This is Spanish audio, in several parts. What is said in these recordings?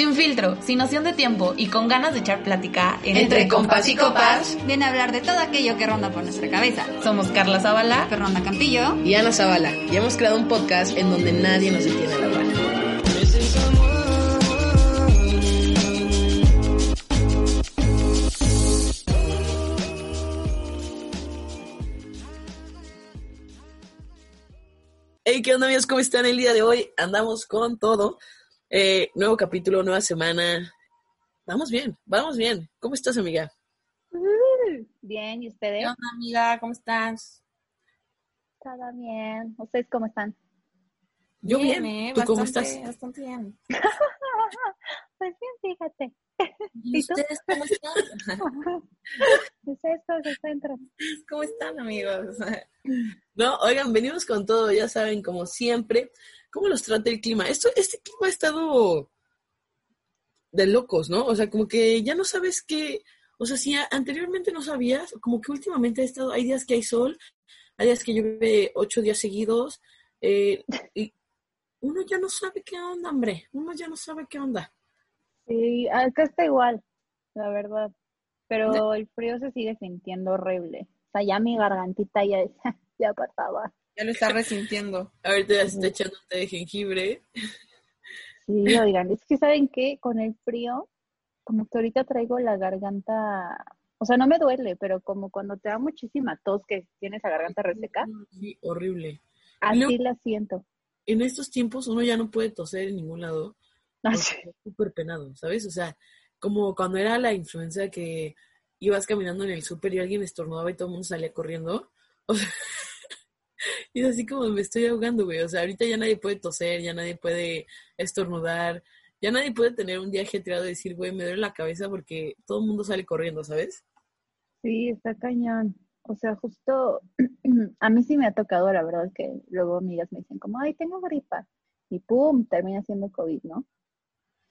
Sin filtro, sin noción de tiempo y con ganas de echar plática Entre compas y copas, viene a hablar de todo aquello que ronda por nuestra cabeza. Somos Carla Zavala, Fernanda Campillo y Ana Zavala. Y hemos creado un podcast en donde nadie nos detiene a hablar. Hey, ¿qué onda amigos? ¿Cómo están el día de hoy? Andamos con todo. Eh, nuevo capítulo, nueva semana. Vamos bien, vamos bien. ¿Cómo estás, amiga? Bien, ¿y ustedes? ¿Qué onda, amiga? ¿Cómo estás? Todo bien. ¿Ustedes cómo están? Yo bien. eh, ¿Tú cómo estás? Bastante bien. Pues bien, fíjate. ¿Y ustedes cómo están? ¿Ustedes cómo se encuentran? ¿Cómo están, amigos? No, oigan, venimos con todo, ya saben, como siempre. ¿Cómo los trata el clima? Esto, este clima ha estado de locos, ¿no? O sea, como que ya no sabes qué. O sea, si anteriormente no sabías, como que últimamente ha estado. Hay días que hay sol, hay días que llueve ocho días seguidos, eh, y uno ya no sabe qué onda, hombre. Uno ya no sabe qué onda. Sí, acá está igual, la verdad. Pero el frío se sigue sintiendo horrible. O sea, ya mi gargantita ya ya por favor. Ya lo está resintiendo. Ahorita ya se está echando un té de jengibre. Sí, oigan, es que ¿saben qué? Con el frío, como que ahorita traigo la garganta, o sea, no me duele, pero como cuando te da muchísima tos que tienes la garganta reseca, Sí, horrible. así luego- la siento. En estos tiempos uno ya no puede toser en ningún lado. Porque es súper penado, ¿sabes? O sea, como cuando era la influenza que ibas caminando en el súper y alguien estornudaba y todo el mundo salía corriendo. O sea, y es así como me estoy ahogando, güey. O sea, ahorita ya nadie puede toser, ya nadie puede estornudar, ya nadie puede tener un día ajetreado y decir, güey, me duele la cabeza porque todo el mundo sale corriendo, ¿sabes? Sí, está cañón. O sea, justo a mí sí me ha tocado, la verdad, que luego amigas me dicen como, ay, tengo gripa. Y pum, termina siendo COVID, ¿no?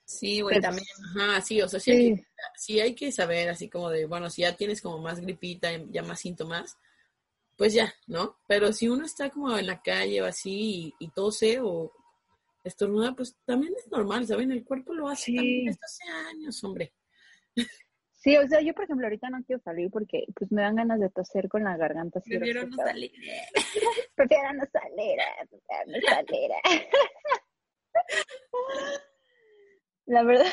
Sí, güey, Pero- también. Ajá, sí, o sea, sí, Hay, que, Sí, sí hay que saber así como de, bueno, si ya tienes como más gripita, ya más síntomas, pues ya, ¿no? Pero si uno está como en la calle o así y, y tose o estornuda, pues también es normal, ¿saben? El cuerpo lo hace Sí. también desde hace años, hombre. sí, o sea, yo por ejemplo ahorita no quiero salir porque pues me dan ganas de toser con la garganta así. Prefiero no salir. Prefiero no salir, prefiero no salir. La verdad,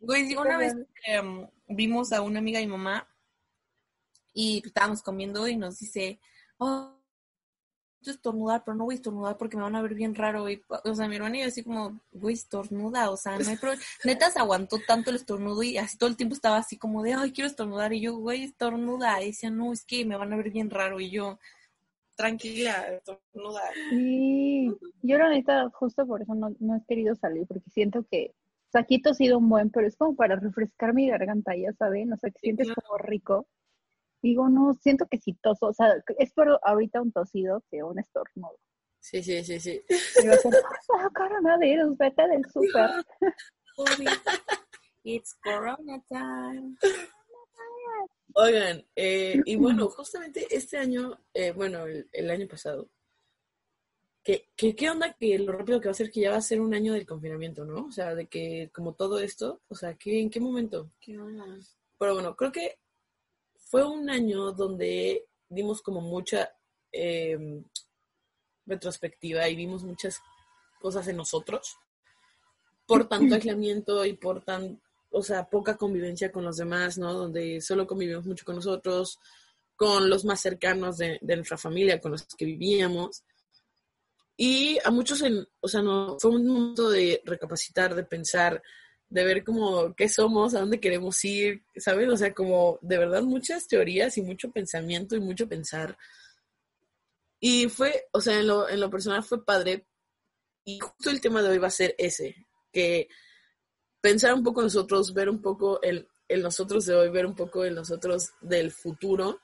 Güey, una vez em, vimos a una amiga y mamá y estábamos comiendo y nos dice, oh, estornudar, pero no voy a estornudar porque me van a ver bien raro. Y, o sea, mi hermana y yo así como, güey, estornuda, o sea, no hay problema. Neta se aguantó tanto el estornudo y así todo el tiempo estaba así como de, ay, quiero estornudar. Y yo, güey, estornuda. Y decía, no, es que me van a ver bien raro. Y yo, tranquila, estornuda. sí. Yo la neta, justo por eso no, no he querido salir porque siento que o sea, aquí he tosido un buen, pero es como para refrescar mi garganta, ya saben, o sea, que sientes como rico. Digo, no, siento que si toso, o sea, es por ahorita un tosido que un estornudo. Sí, sí, sí, sí. A ser, ah, coronavirus, vete del súper. It's Corona time. Oigan, eh, y bueno, justamente este año, eh, bueno, el, el año pasado, que, que, ¿qué onda que lo rápido que va a ser que ya va a ser un año del confinamiento, ¿no? O sea, de que como todo esto, o sea, ¿qué, ¿en qué momento? ¿Qué onda? Pero bueno, creo que fue un año donde dimos como mucha eh, retrospectiva y vimos muchas cosas en nosotros por tanto aislamiento y por tan, o sea, poca convivencia con los demás, ¿no? Donde solo convivimos mucho con nosotros, con los más cercanos de, de nuestra familia, con los que vivíamos. Y a muchos, en, o sea, no, fue un momento de recapacitar, de pensar, de ver como qué somos, a dónde queremos ir, ¿sabes? O sea, como de verdad muchas teorías y mucho pensamiento y mucho pensar. Y fue, o sea, en lo, en lo personal fue padre. y justo el tema de hoy va a ser ese, que pensar un poco nosotros, ver un poco el, el nosotros de hoy, ver un poco el nosotros del futuro.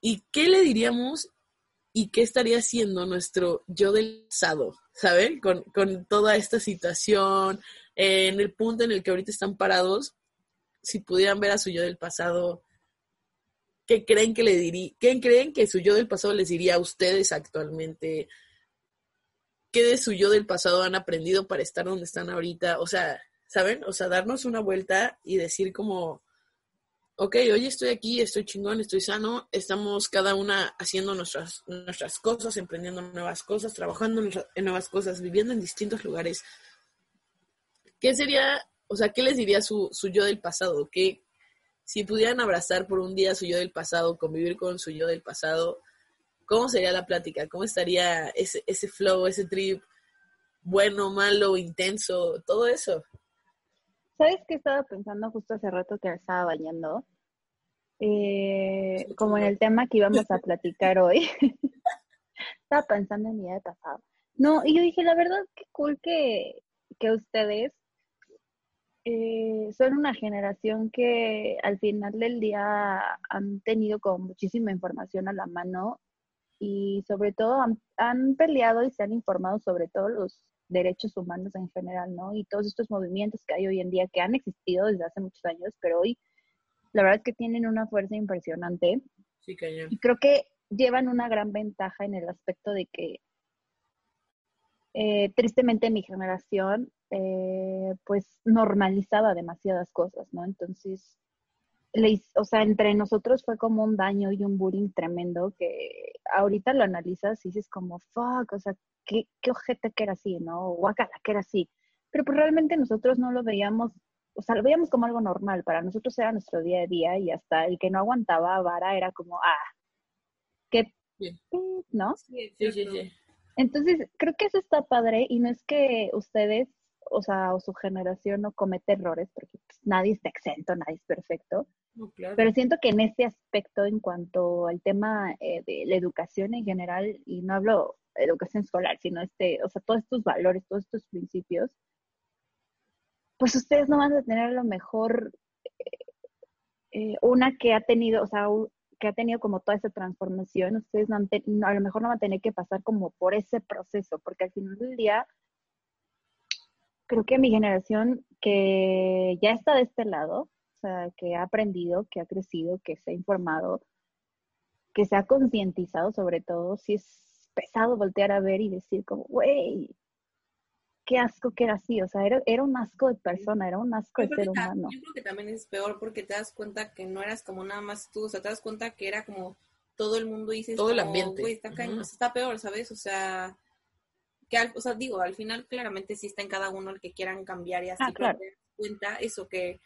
¿Y qué le diríamos y qué estaría haciendo nuestro yo del pasado, ¿saben? Con, con toda esta situación, en el punto en el que ahorita están parados, si pudieran ver a su yo del pasado, ¿qué creen que le diría? ¿Qué creen que su yo del pasado les diría a ustedes actualmente? ¿Qué de su yo del pasado han aprendido para estar donde están ahorita? O sea, ¿saben? O sea, darnos una vuelta y decir como, ok, hoy estoy aquí, estoy chingón, estoy sano, estamos cada una haciendo nuestras, nuestras cosas, emprendiendo nuevas cosas, trabajando en nuevas cosas, viviendo en distintos lugares. ¿Qué sería, o sea, qué les diría su, su yo del pasado? Que si pudieran abrazar por un día su yo del pasado, convivir con su yo del pasado, ¿cómo sería la plática? ¿Cómo estaría ese, ese flow, ese trip? Bueno, malo, intenso, todo eso. ¿Sabes qué estaba pensando justo hace rato que estaba bañando? Eh, como en el tema que íbamos a platicar hoy. estaba pensando en mi día de pasado. No, y yo dije, la verdad, qué cool que, que ustedes eh, son una generación que al final del día han tenido como muchísima información a la mano y sobre todo han, han peleado y se han informado sobre todos los derechos humanos en general, ¿no? Y todos estos movimientos que hay hoy en día que han existido desde hace muchos años, pero hoy la verdad es que tienen una fuerza impresionante. Sí, cañón. Y creo que llevan una gran ventaja en el aspecto de que eh, tristemente mi generación eh, pues normalizaba demasiadas cosas, ¿no? Entonces, le, o sea, entre nosotros fue como un daño y un bullying tremendo que ahorita lo analizas y dices como, fuck, o sea, qué, qué ojete que era así, ¿no? Guacala, que era así. Pero pues realmente nosotros no lo veíamos, o sea, lo veíamos como algo normal. Para nosotros era nuestro día a día y hasta el que no aguantaba vara era como, ah, qué, ¿no? Sí, sí, sí. Entonces, creo que eso está padre y no es que ustedes, o sea, o su generación no comete errores, porque pues, nadie está exento, nadie es perfecto. No, claro. Pero siento que en este aspecto, en cuanto al tema eh, de la educación en general, y no hablo educación escolar, sino este, o sea, todos estos valores, todos estos principios, pues ustedes no van a tener lo mejor eh, una que ha tenido, o sea, que ha tenido como toda esa transformación, ustedes no a lo mejor no van a tener que pasar como por ese proceso, porque al final del día, creo que mi generación que ya está de este lado, o sea, que ha aprendido, que ha crecido, que se ha informado, que se ha concientizado sobre todo, si es pesado voltear a ver y decir como, güey, qué asco que era así, o sea, era, era un asco de persona, era un asco de ser humano. Yo creo que también es peor porque te das cuenta que no eras como nada más tú, o sea, te das cuenta que era como todo el mundo y dices, todo el ambiente. Güey, está, está peor, ¿sabes? O sea, que al, o sea, digo, al final claramente sí está en cada uno el que quieran cambiar y así, ah, claro. te das cuenta eso que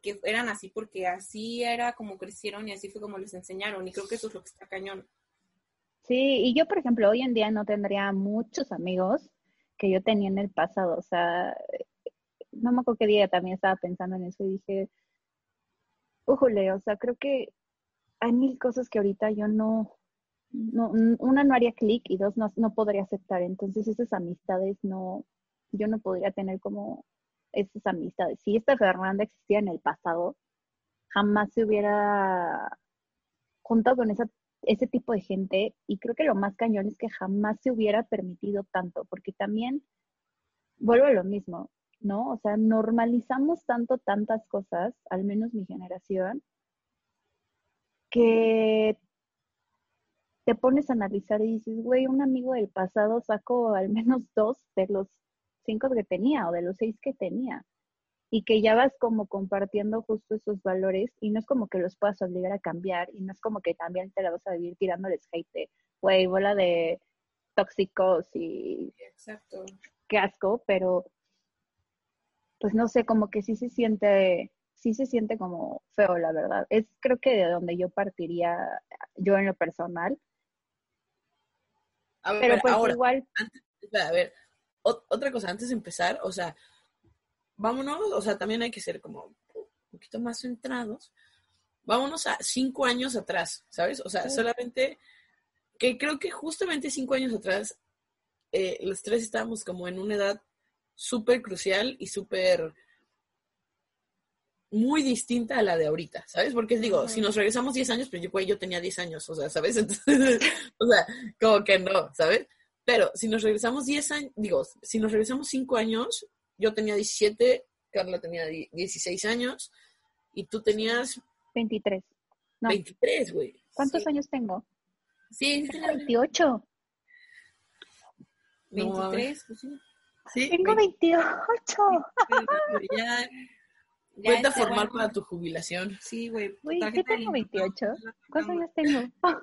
que eran así porque así era como crecieron y así fue como les enseñaron y creo que eso es lo que está cañón. Sí, y yo, por ejemplo, hoy en día no tendría muchos amigos que yo tenía en el pasado. O sea, no me acuerdo qué día también estaba pensando en eso y dije, ujule, o sea, creo que hay mil cosas que ahorita yo no, no una no haría clic y dos no, no podría aceptar. Entonces esas amistades no, yo no podría tener como esas amistades. Si esta Fernanda existía en el pasado, jamás se hubiera juntado con esa ese tipo de gente y creo que lo más cañón es que jamás se hubiera permitido tanto, porque también vuelvo a lo mismo, ¿no? O sea, normalizamos tanto tantas cosas, al menos mi generación, que te pones a analizar y dices, güey, un amigo del pasado sacó al menos dos de los cinco que tenía o de los seis que tenía y que ya vas como compartiendo justo esos valores y no es como que los puedas obligar a cambiar y no es como que también te la vas a vivir tirándoles hate, güey, bola de tóxicos y Exacto. qué asco, pero pues no sé, como que sí se siente, sí se siente como feo, la verdad. Es creo que de donde yo partiría yo en lo personal. A ver, pero pues ahora, igual. Antes, a ver, otra cosa, antes de empezar, o sea, vámonos, o sea, también hay que ser como un poquito más centrados. Vámonos a cinco años atrás, ¿sabes? O sea, solamente que creo que justamente cinco años atrás eh, los tres estábamos como en una edad súper crucial y súper muy distinta a la de ahorita, ¿sabes? Porque digo, si nos regresamos 10 años, pues yo, güey, yo tenía 10 años, o sea, ¿sabes? Entonces, o sea, como que no, ¿sabes? Pero si nos regresamos 10 años, digo, si nos regresamos 5 años, yo tenía 17, Carla tenía 16 años y tú tenías 23. No. 23, güey. ¿Cuántos años tengo? Sí, sí, Tengo 28. 23, pues sí. Sí, Tengo 28. Ya, ya Cuenta este, formal bueno, para tu jubilación. Sí, güey. Güey, sí de tengo limpieza. 28. ¿Cuántos años tengo? A ver,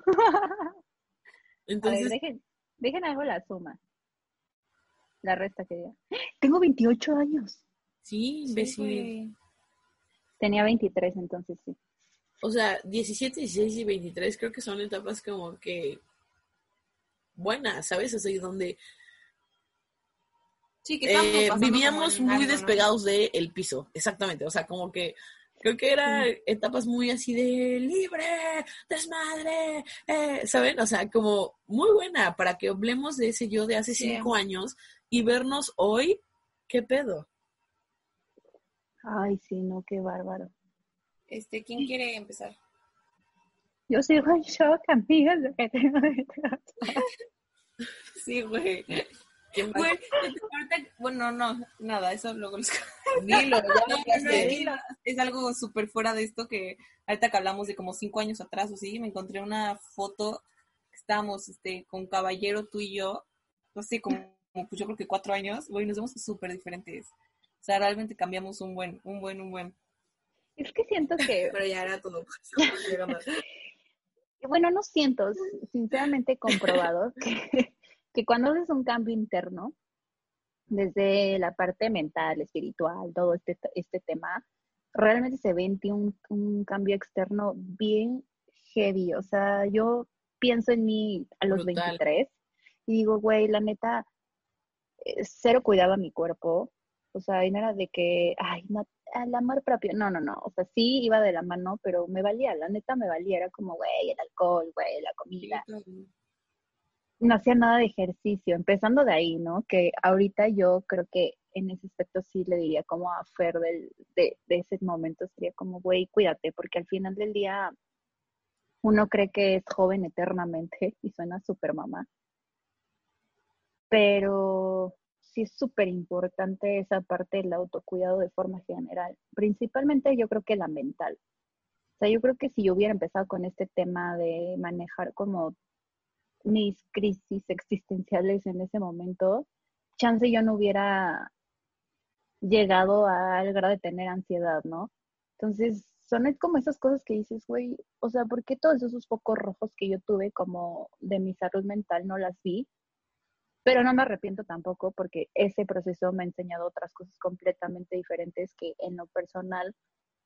Entonces, dejen, dejen algo la suma. La resta que diga. Tengo 28 años. sí, imbécil. Tenía 23, entonces sí. o sea, 17, 16 y 23 creo que son etapas como que buenas, ¿sabes? O sea, y donde Sí, que eh, vivíamos muy algo, ¿no? despegados del piso, exactamente. O sea, como que creo que eran etapas muy así de libre, desmadre, eh, ¿saben? O sea, como muy buena para que hablemos de ese yo de hace Sí. cinco años y vernos hoy, ¿qué pedo? Ay, sí, no, qué bárbaro. Este, ¿quién quiere empezar? Yo sigo en shock, amigas, de que tengo 28. Sí, güey. Bueno, no, nada, eso luego les Dilo, No, no, es algo súper fuera de esto que ahorita que hablamos de como cinco años atrás o sí, me encontré una foto que estábamos este, con Caballero, tú y yo, no sé, como, como, pues yo creo que cuatro años, güey, nos vemos súper diferentes. O sea, realmente cambiamos un buen, un buen, un buen. Es que siento que, Pero ya era todo. bueno, no siento, sinceramente comprobado, que, que cuando haces un cambio interno, desde la parte mental, espiritual, todo este, este tema, realmente se ve en ti un, un cambio externo bien heavy. O sea, yo pienso en mí a los Brutal. 23 y digo, güey, la neta, eh, cero cuidaba mi cuerpo. O sea, y no era de que, ay, ma- el amor propio. No, no, no. O sea, sí iba de la mano, pero me valía, la neta me valía. Era como, güey, el alcohol, güey, la comida no hacía nada de ejercicio, empezando de ahí, ¿no? Que ahorita yo creo que en ese aspecto sí le diría como a Fer del, de, de ese momento, sería como, güey, cuídate, porque al final del día uno cree que es joven eternamente y suena súper mamá. Pero sí es súper importante esa parte del autocuidado de forma general. Principalmente yo creo que la mental. O sea, yo creo que si yo hubiera empezado con este tema de manejar como mis crisis existenciales en ese momento, chance yo no hubiera llegado al grado de tener ansiedad, ¿no? Entonces, son como esas cosas que dices, güey, o sea, ¿por qué todos esos focos rojos que yo tuve como de mi salud mental no las vi? Pero no me arrepiento tampoco porque ese proceso me ha enseñado otras cosas completamente diferentes que en lo personal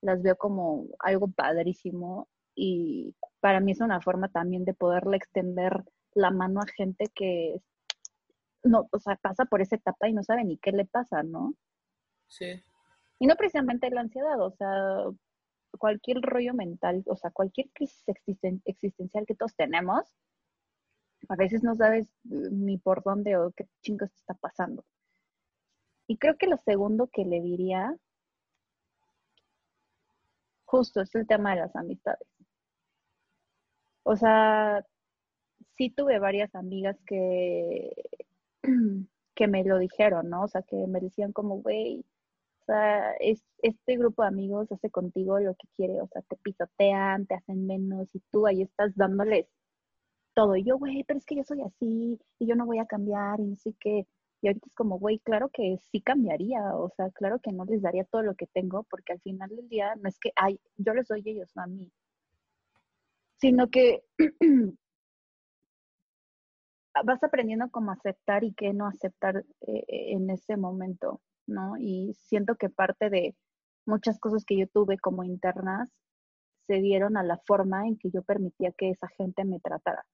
las veo como algo padrísimo y para mí es una forma también de poderle extender la mano a gente que no, o sea, pasa por esa etapa y no sabe ni qué le pasa, ¿no? Sí. Y no precisamente la ansiedad, o sea, cualquier rollo mental, o sea, cualquier crisis existen- existencial que todos tenemos, a veces no sabes eh, ni por dónde o qué chingos te está pasando. Y creo que lo segundo que le diría, justo es el tema de las amistades. O sea, sí tuve varias amigas que, que me lo dijeron, ¿no? O sea, que me decían como, güey, o sea, es, este grupo de amigos hace contigo lo que quiere, o sea, te pisotean, te hacen menos y tú ahí estás dándoles todo. Y yo, güey, pero es que yo soy así y yo no voy a cambiar y sé qué. Y ahorita es como, güey, claro que sí cambiaría, o sea, claro que no les daría todo lo que tengo, porque al final del día no es que, ay, yo les doy ellos, no a mí, sino que vas aprendiendo cómo aceptar y qué no aceptar eh, en ese momento, ¿no? Y siento que parte de muchas cosas que yo tuve como internas se dieron a la forma en que yo permitía que esa gente me tratara.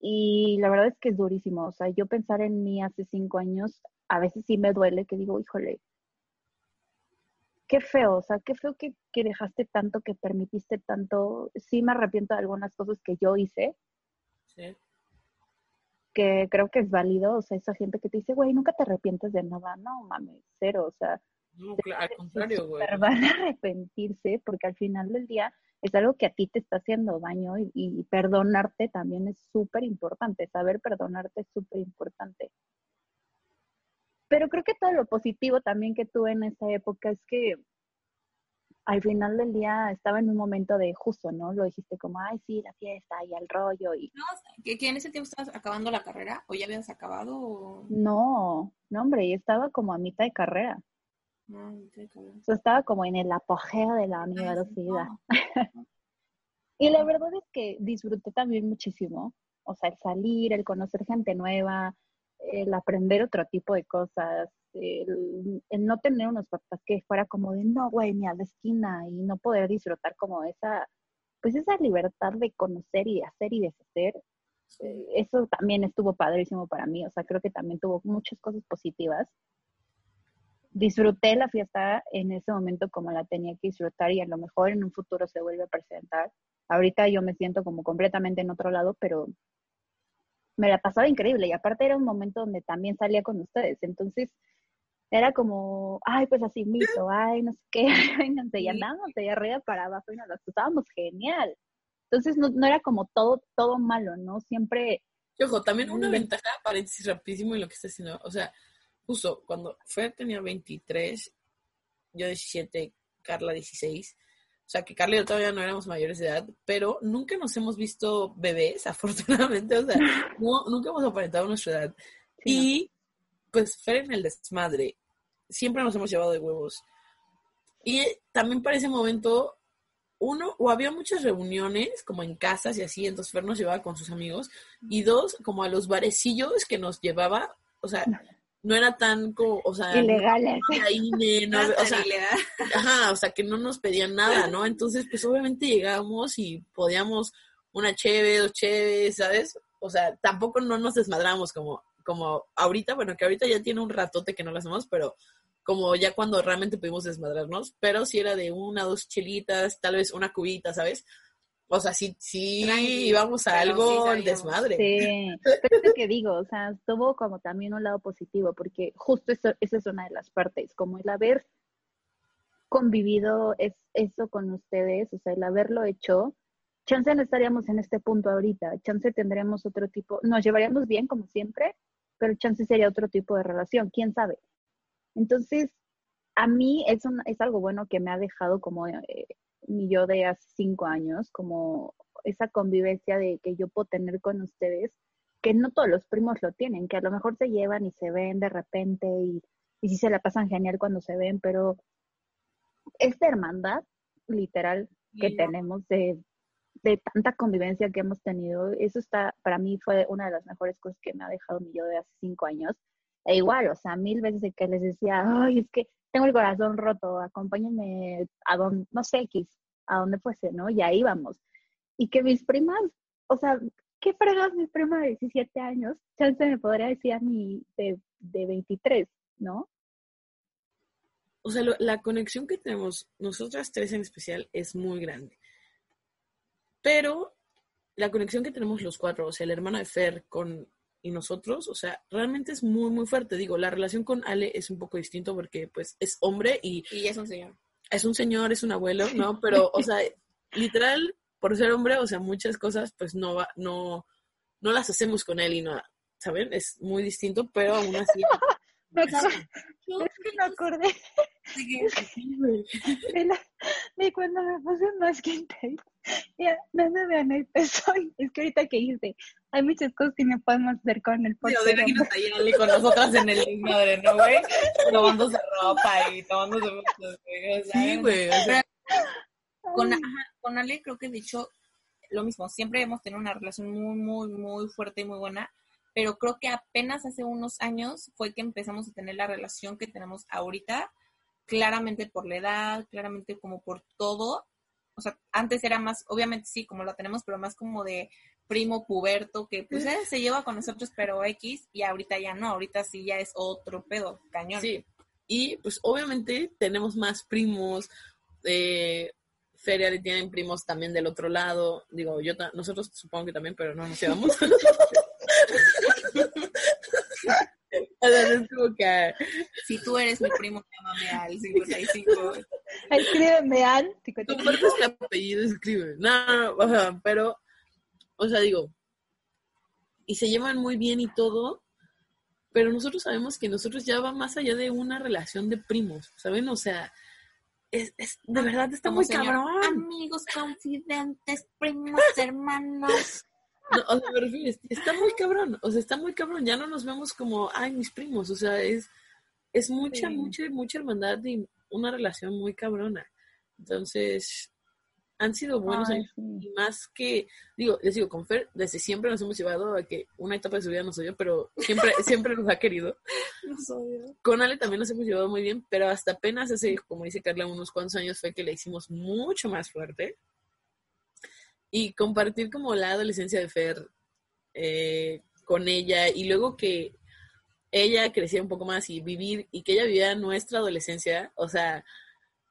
Y la verdad es que es durísimo. O sea, yo pensar en mí hace cinco años, a veces sí me duele que digo, híjole, qué feo, o sea, qué feo que, que dejaste tanto, que permitiste tanto. Sí me arrepiento de algunas cosas que yo hice, Sí. Que creo que es válido, o sea, esa gente que te dice, güey, nunca te arrepientes de nada, no mames, cero, o sea, No, claro, al contrario, güey. van a arrepentirse porque al final del día es algo que a ti te está haciendo daño y, y perdonarte también es súper importante, saber perdonarte es súper importante. Pero creo que todo lo positivo también que tuve en esa época es que al final del día estaba en un momento de justo, ¿no? Lo dijiste como, ay, sí, la fiesta y el rollo y No, ¿que, que en ese tiempo estabas acabando la carrera o ya habías acabado o no, no, hombre, yo estaba como a mitad de carrera. no, no te acabas. O sea, estaba como en el apogeo de la universidad. no. Y la verdad es que disfruté también muchísimo. O sea, el salir, el conocer gente nueva, el aprender otro tipo de cosas, el, no tener unos papás que fuera como de no, güey, ni a la esquina y no poder disfrutar como esa, pues esa libertad de conocer y hacer y deshacer. Eh, Eso también estuvo padrísimo para mí. O sea, creo que también tuvo muchas cosas positivas. Disfruté la fiesta en ese momento como la tenía que disfrutar y a lo mejor en un futuro se vuelve a presentar. Ahorita yo me siento como completamente en otro lado, pero me la pasaba increíble y aparte era un momento donde también salía con ustedes, entonces era como, ay, pues así mito, ay, no sé qué, vénganse, y Sí. andábamos de arriba para abajo y nos la pasábamos genial. Entonces no, no era como todo, todo malo, ¿no? Siempre, Y ojo, también una Mm. ventaja, paréntesis rapidísimo en lo que está haciendo. O sea, justo cuando Fer tenía 23, yo 17, Carla 16. O sea, que Carla y yo todavía no éramos mayores de edad, pero nunca nos hemos visto bebés, afortunadamente. O sea, no, nunca hemos aparentado nuestra edad. sí, ¿no? Y pues Fer en el desmadre, siempre nos hemos llevado de huevos. Y también para ese momento, uno, o había muchas reuniones como en casas y así, entonces Fer nos llevaba con sus amigos. Y dos, como a los barecillos que nos llevaba, o sea, no era tan como, o sea, ilegales. no INE, no o sea. Ajá, o sea, que no nos pedían nada, ¿no? Entonces, pues obviamente llegábamos y podíamos una cheve, dos cheves, ¿sabes? O sea, tampoco no nos desmadramos como, como ahorita, bueno, que ahorita ya tiene un ratote que no lo hacemos, pero como ya cuando realmente pudimos desmadrarnos, pero si era de una, dos chelitas, tal vez una cubita, ¿sabes? O sea, sí, sí íbamos a sí algo sabíamos. desmadre. Sí, pero es lo que digo, o sea, tuvo como también un lado positivo, porque justo eso, esa es una de las partes, como el haber convivido es, eso con ustedes, o sea, el haberlo hecho, chance no estaríamos en este punto ahorita, chance tendremos otro tipo, nos llevaríamos bien como siempre, pero chance sería otro tipo de relación, quién sabe. Entonces, a mí es, un- es algo bueno que me ha dejado como eh, mi yo de hace cinco años, como esa convivencia de que yo puedo tener con ustedes, que no todos los primos lo tienen, que a lo mejor se llevan y se ven de repente y, y sí se la pasan genial cuando se ven, pero esta hermandad literal que tenemos de, de tanta convivencia que hemos tenido, eso está, para mí fue una de las mejores cosas que me ha dejado mi yo de hace cinco años. E igual, o sea, mil veces que les decía, ay, es que tengo el corazón roto, acompáñenme a donde, no sé, X, a donde fuese, ¿no? Y ahí vamos. Y que mis primas, o sea, ¿qué fregas mi prima de 17 años? Chance me podría decir a mí de, de 23, ¿no? o sea, la conexión que tenemos nosotras tres en especial es muy grande. Pero la conexión que tenemos los cuatro, o sea, el hermano de Fer con y nosotros, o sea, realmente es muy, muy fuerte. Digo, la relación con Ale es un poco distinto porque, pues, es hombre y Y es un señor. es un señor, es un abuelo, ¿no? Pero, o sea, literal, por ser hombre, o sea, muchas cosas, pues, no va, no, no las hacemos con él y no, ¿saben? Es muy distinto, pero aún así. Me acabo- es que me acordé de, la- de cuando me puse tape. Ya, no me vean el peso. y Es que ahorita que hice, hay muchas cosas que no podemos hacer con el Sí, portero. o sea, imagínate ahí con nosotras en el madre, ¿no, güey? Tomándose ropa y tomándose fotos, güey. O Sí, güey. o sea, Con, con Ale creo que de hecho lo mismo, siempre hemos tenido una relación muy, muy, muy fuerte y muy buena, pero creo que apenas hace unos años fue que empezamos a tener la relación que tenemos ahorita, claramente por la edad, claramente como por todo. O sea, antes era más, obviamente sí, como la tenemos, pero más como de primo puberto, que pues eh, se lleva con nosotros, pero X, y ahorita ya no, ahorita sí ya es otro pedo, cañón. Sí, y pues obviamente tenemos más primos, eh, Feria le tienen primos también del otro lado, digo, yo nosotros supongo que también, pero no nos llevamos. es como que... Si tú eres mi primo, llámame al 55. Escríbeme al Compartes mi apellido, escribe. No, no, no, pero, o sea, digo, y se llevan muy bien y todo, pero nosotros sabemos que nosotros ya va más allá de una relación de primos, ¿saben? O sea, es, es de verdad está muy cabrón. Amigos, confidentes, primos, hermanos. No, o sea, me refiero, está muy cabrón, o sea, está muy cabrón, ya no nos vemos como, ay, mis primos, o sea, es, es mucha, Sí. mucha, mucha hermandad y una relación muy cabrona. Entonces, han sido buenos Ay, años. sí. Y más que, digo, les digo, con Fer, desde siempre nos hemos llevado a que una etapa de su vida nos odió, pero siempre, siempre nos ha querido. Los odio. Con Ale también nos hemos llevado muy bien, pero hasta apenas hace, como dice Carla, unos cuantos años fue que la hicimos mucho más fuerte. Y compartir como la adolescencia de Fer eh, con ella y luego que ella crecía un poco más y vivir y que ella vivía nuestra adolescencia, o sea,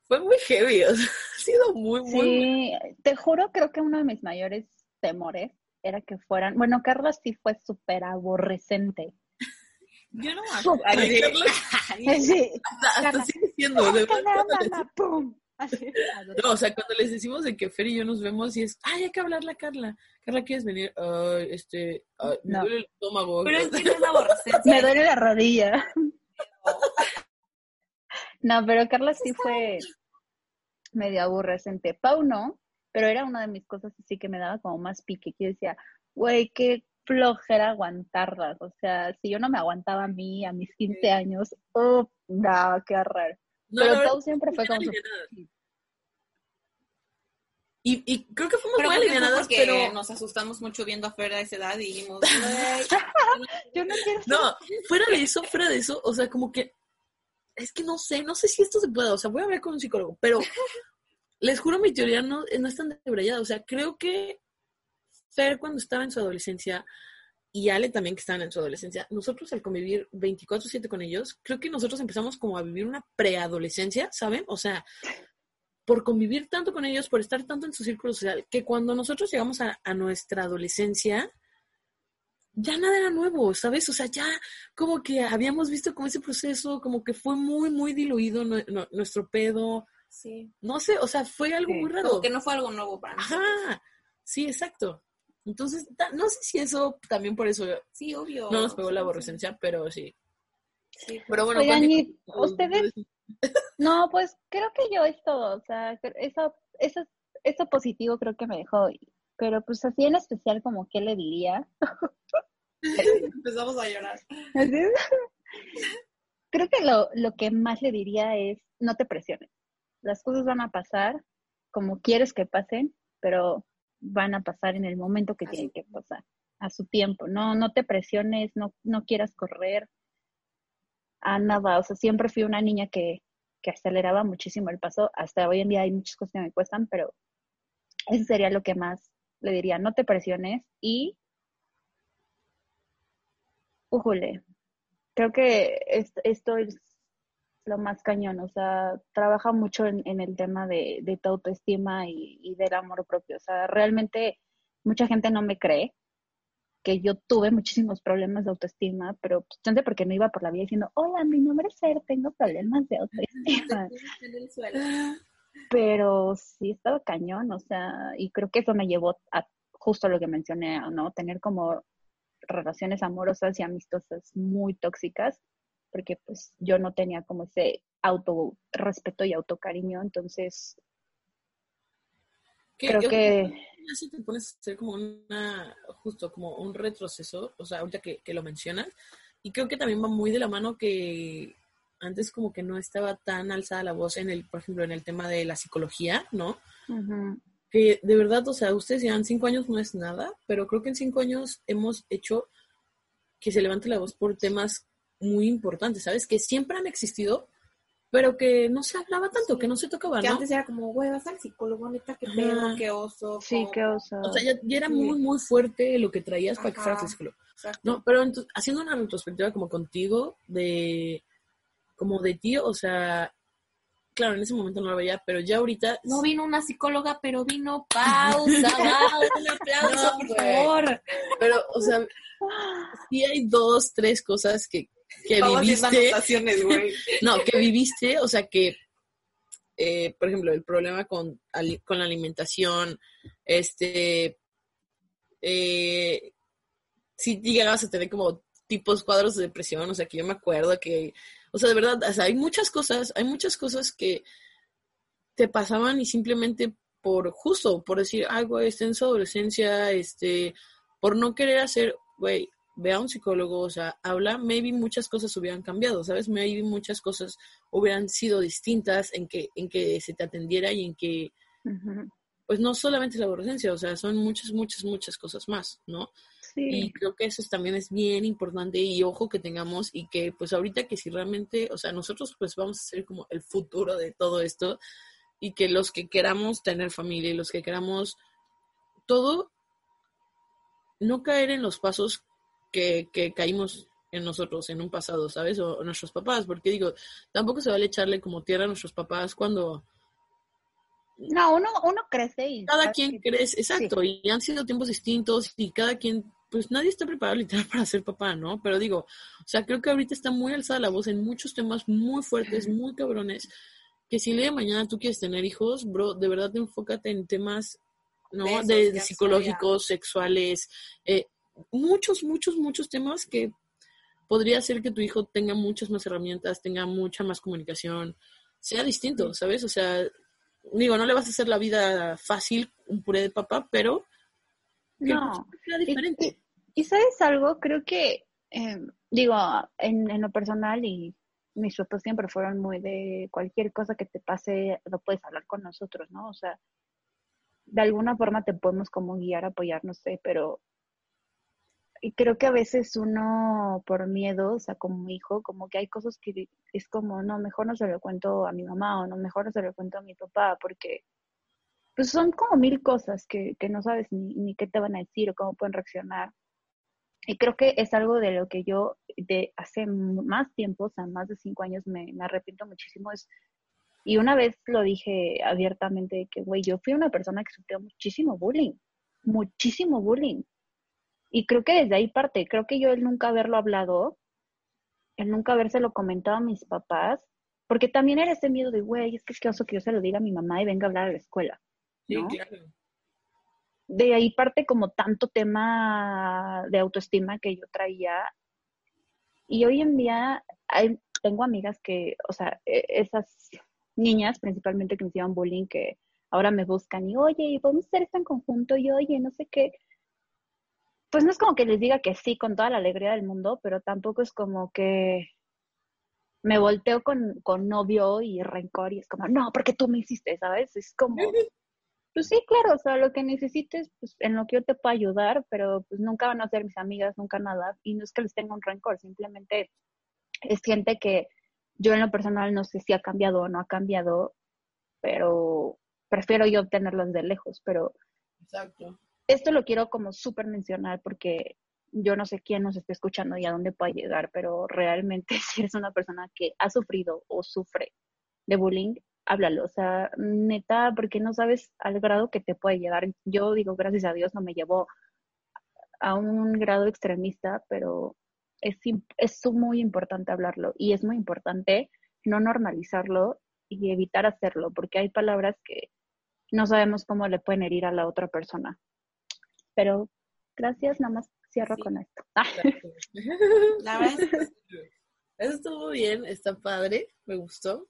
fue muy heavy, o sea, ha sido muy, muy... Sí, te juro, creo que uno de mis mayores temores era que fueran, bueno, Carlos sí fue súper aborrecente. Yo no me. Ay, Carla, Sí, hasta, hasta Carla, sigue siendo, de verdad, pum. Así, No, o sea, cuando les decimos de que Fer y yo nos vemos y es, ay, hay que hablarle a Carla. Carla, ¿quieres venir? Ay, este, ay, me No. duele el estómago. Pero es que no es aborrecencia. Me duele la rodilla. No, pero Carla sí fue medio aborrecente. Pau no, pero era una de mis cosas así que me daba como más pique, que yo decía, güey, qué flojera aguantarlas. O sea, si yo no me aguantaba a mí a mis 15 años, oh, no, qué raro. No, pero Pau siempre fue como... su-. Y, y creo que fuimos Pero muy alivianadas, pero... nos asustamos mucho viendo a Fer a esa edad y dijimos, "Güey, Yo no quiero ser No, fuera de eso, fuera de eso, o sea, como que... Es que no sé, no sé si esto se puede, o sea, voy a hablar con un psicólogo, pero les juro mi teoría no, no es tan debrayada, o sea, creo que Fer cuando estaba en su adolescencia y Ale también que estaban en su adolescencia, nosotros al convivir 24/7 con ellos, creo que nosotros empezamos como a vivir una preadolescencia, ¿saben? O sea, por convivir tanto con ellos, por estar tanto en su círculo social, que cuando nosotros llegamos a, a nuestra adolescencia, ya nada era nuevo, ¿sabes? O sea, ya como que habíamos visto como ese proceso, como que fue muy, muy diluido nue- nue- nuestro pedo, sí. no sé, o sea, fue algo Sí, muy raro. Como que no fue algo nuevo para nosotros. Ajá, sí, exacto. Entonces, no sé si eso también por eso Sí, obvio. no nos pegó la Sí, aborrecencia, pero sí. sí. Pero bueno, Oigan, y ustedes, no, pues creo que yo es todo, o sea, eso, eso, eso positivo creo que me dejó, pero pues así en especial como qué le diría. Empezamos a llorar. Creo que lo, lo que más le diría es no te presiones. Las cosas van a pasar como quieres que pasen, pero van a pasar en el momento que tienen que pasar, a su tiempo. No, no te presiones, no, no quieras correr a nada. O sea, siempre fui una niña que, que aceleraba muchísimo el paso. Hasta hoy en día hay muchas cosas que me cuestan, pero eso sería lo que más le diría. No te presiones y Újole, creo que es- esto es lo más cañón, o sea, trabaja mucho en, en el tema de, de tu autoestima y, y del amor propio. O sea, realmente mucha gente no me cree que yo tuve muchísimos problemas de autoestima, pero pues, porque no iba por la vida diciendo, hola, mi nombre es Fer, tengo problemas de autoestima. En el suelo. Pero sí estaba cañón, o sea, y creo que eso me llevó a justo lo que mencioné, ¿no? Tener como relaciones amorosas y amistosas muy tóxicas, porque pues yo no tenía como ese auto respeto y autocariño, entonces creo yo- que si te pones a hacer como una, justo como un retroceso, o sea, ahorita que, que lo mencionas, y creo que también va muy de la mano que antes como que no estaba tan alzada la voz en el, por ejemplo, en el tema de la psicología, ¿no? ujú, Que de verdad, o sea, ustedes dirán, cinco años no es nada, pero creo que en cinco años hemos hecho que se levante la voz por temas muy importantes, ¿sabes? Que siempre han existido, pero que no se hablaba tanto, Sí. que no se tocaba, Que ¿no? antes era como, güey, vas al psicólogo, neta, qué pedo, qué oso. sí, como- qué oso. O sea, ya, ya era Sí. muy, muy fuerte lo que traías para que fueras al psicólogo. Exacto. No, pero entonces, haciendo una retrospectiva como contigo, de como de ti, o sea, claro, en ese momento no lo veía, pero ya ahorita... No vino una psicóloga, pero vino pausa, va, un aplauso, No, por favor. Pero, o sea, sí hay dos, tres cosas que, que viviste. No, que viviste, o sea que, eh, por ejemplo, el problema con, con la alimentación, este, eh, si llegabas a tener como tipos cuadros de depresión, o sea que yo me acuerdo que, o sea, de verdad, o sea, hay muchas cosas, hay muchas cosas que te pasaban y simplemente por justo, por decir, ay, güey, está en su adolescencia, este, por no querer hacer, güey, ve a un psicólogo, o sea, habla, maybe muchas cosas hubieran cambiado, ¿sabes? Maybe muchas cosas hubieran sido distintas en que, en que se te atendiera y en que, pues no solamente la adolescencia, o sea, son muchas, muchas, muchas cosas más, ¿no? Y Sí. creo que eso es- también es bien importante y ojo que tengamos y que pues ahorita que si realmente, o sea, nosotros pues vamos a ser como el futuro de todo esto y que los que queramos tener familia y los que queramos todo, no caer en los pasos que, que caímos en nosotros en un pasado, ¿sabes? O, o nuestros papás, porque digo, tampoco se vale echarle como tierra a nuestros papás cuando No, uno, uno crece y... cada quien crece, exacto, y han sido tiempos distintos y cada quien, pues nadie está preparado literal para ser papá, ¿no? Pero digo, o sea, creo que ahorita está muy alzada la voz en muchos temas muy fuertes, muy cabrones, que si el día de mañana tú quieres tener hijos, bro, de verdad enfócate en temas, ¿no? De esos, De, psicológicos, sexuales, eh, muchos, muchos, muchos temas que podría hacer que tu hijo tenga muchas más herramientas, tenga mucha más comunicación, sea distinto, ¿sabes? O sea, digo, no le vas a hacer la vida fácil, un puré de papá, pero No. Y- diferente. Y, y sabes algo, creo que, eh, digo, en, en lo personal y mis papás siempre fueron muy de cualquier cosa que te pase, lo puedes hablar con nosotros, ¿no? O sea, de alguna forma te podemos como guiar, apoyar, no sé, pero y creo que a veces uno por miedo, o sea, como hijo, como que hay cosas que es como, no, mejor no se lo cuento a mi mamá o no, mejor no se lo cuento a mi papá, porque pues son como mil cosas que, que no sabes ni, ni qué te van a decir o cómo pueden reaccionar. Y creo que es algo de lo que yo de hace más tiempo, o sea, más de cinco años, me, me arrepiento muchísimo. Es, y una vez lo dije abiertamente, que, güey, yo fui una persona que sufrió muchísimo bullying, muchísimo bullying. Y creo que desde ahí parte, creo que yo el nunca haberlo hablado, el nunca habérselo comentado a mis papás, porque también era ese miedo de, güey, es que es que oso que yo se lo diga a mi mamá y venga a hablar a la escuela. Sí, ¿no? claro. de ahí parte como tanto tema de autoestima que yo traía. Y hoy en día hay, tengo amigas que, o sea, e- esas niñas principalmente que me hicieron bullying, que ahora me buscan y, oye, ¿y podemos hacer esto en conjunto? Y, oye, no sé qué. Pues no es como que les diga que sí con toda la alegría del mundo, pero tampoco es como que me volteo con, con novio y rencor y es como, no, porque tú me hiciste, ¿sabes? Es como, pues sí, claro, o sea, lo que necesites, pues en lo que yo te puedo ayudar, pero pues nunca van a ser mis amigas, nunca nada, y no es que les tenga un rencor, simplemente es gente que yo en lo personal no sé si ha cambiado o no ha cambiado, pero prefiero yo tenerlas de lejos, pero Exacto. esto lo quiero como súper mencionar porque yo no sé quién nos está escuchando y a dónde puede llegar, pero realmente si eres una persona que ha sufrido o sufre de bullying, háblalo, o sea, neta, porque no sabes al grado que te puede llegar. Yo digo, gracias a Dios no me llevó a un grado extremista, pero es, es muy importante hablarlo y es muy importante no normalizarlo y evitar hacerlo, porque hay palabras que no sabemos cómo le pueden herir a la otra persona. Pero gracias, nada más cierro Sí. con esto. La verdad Eso estuvo bien, está padre, me gustó.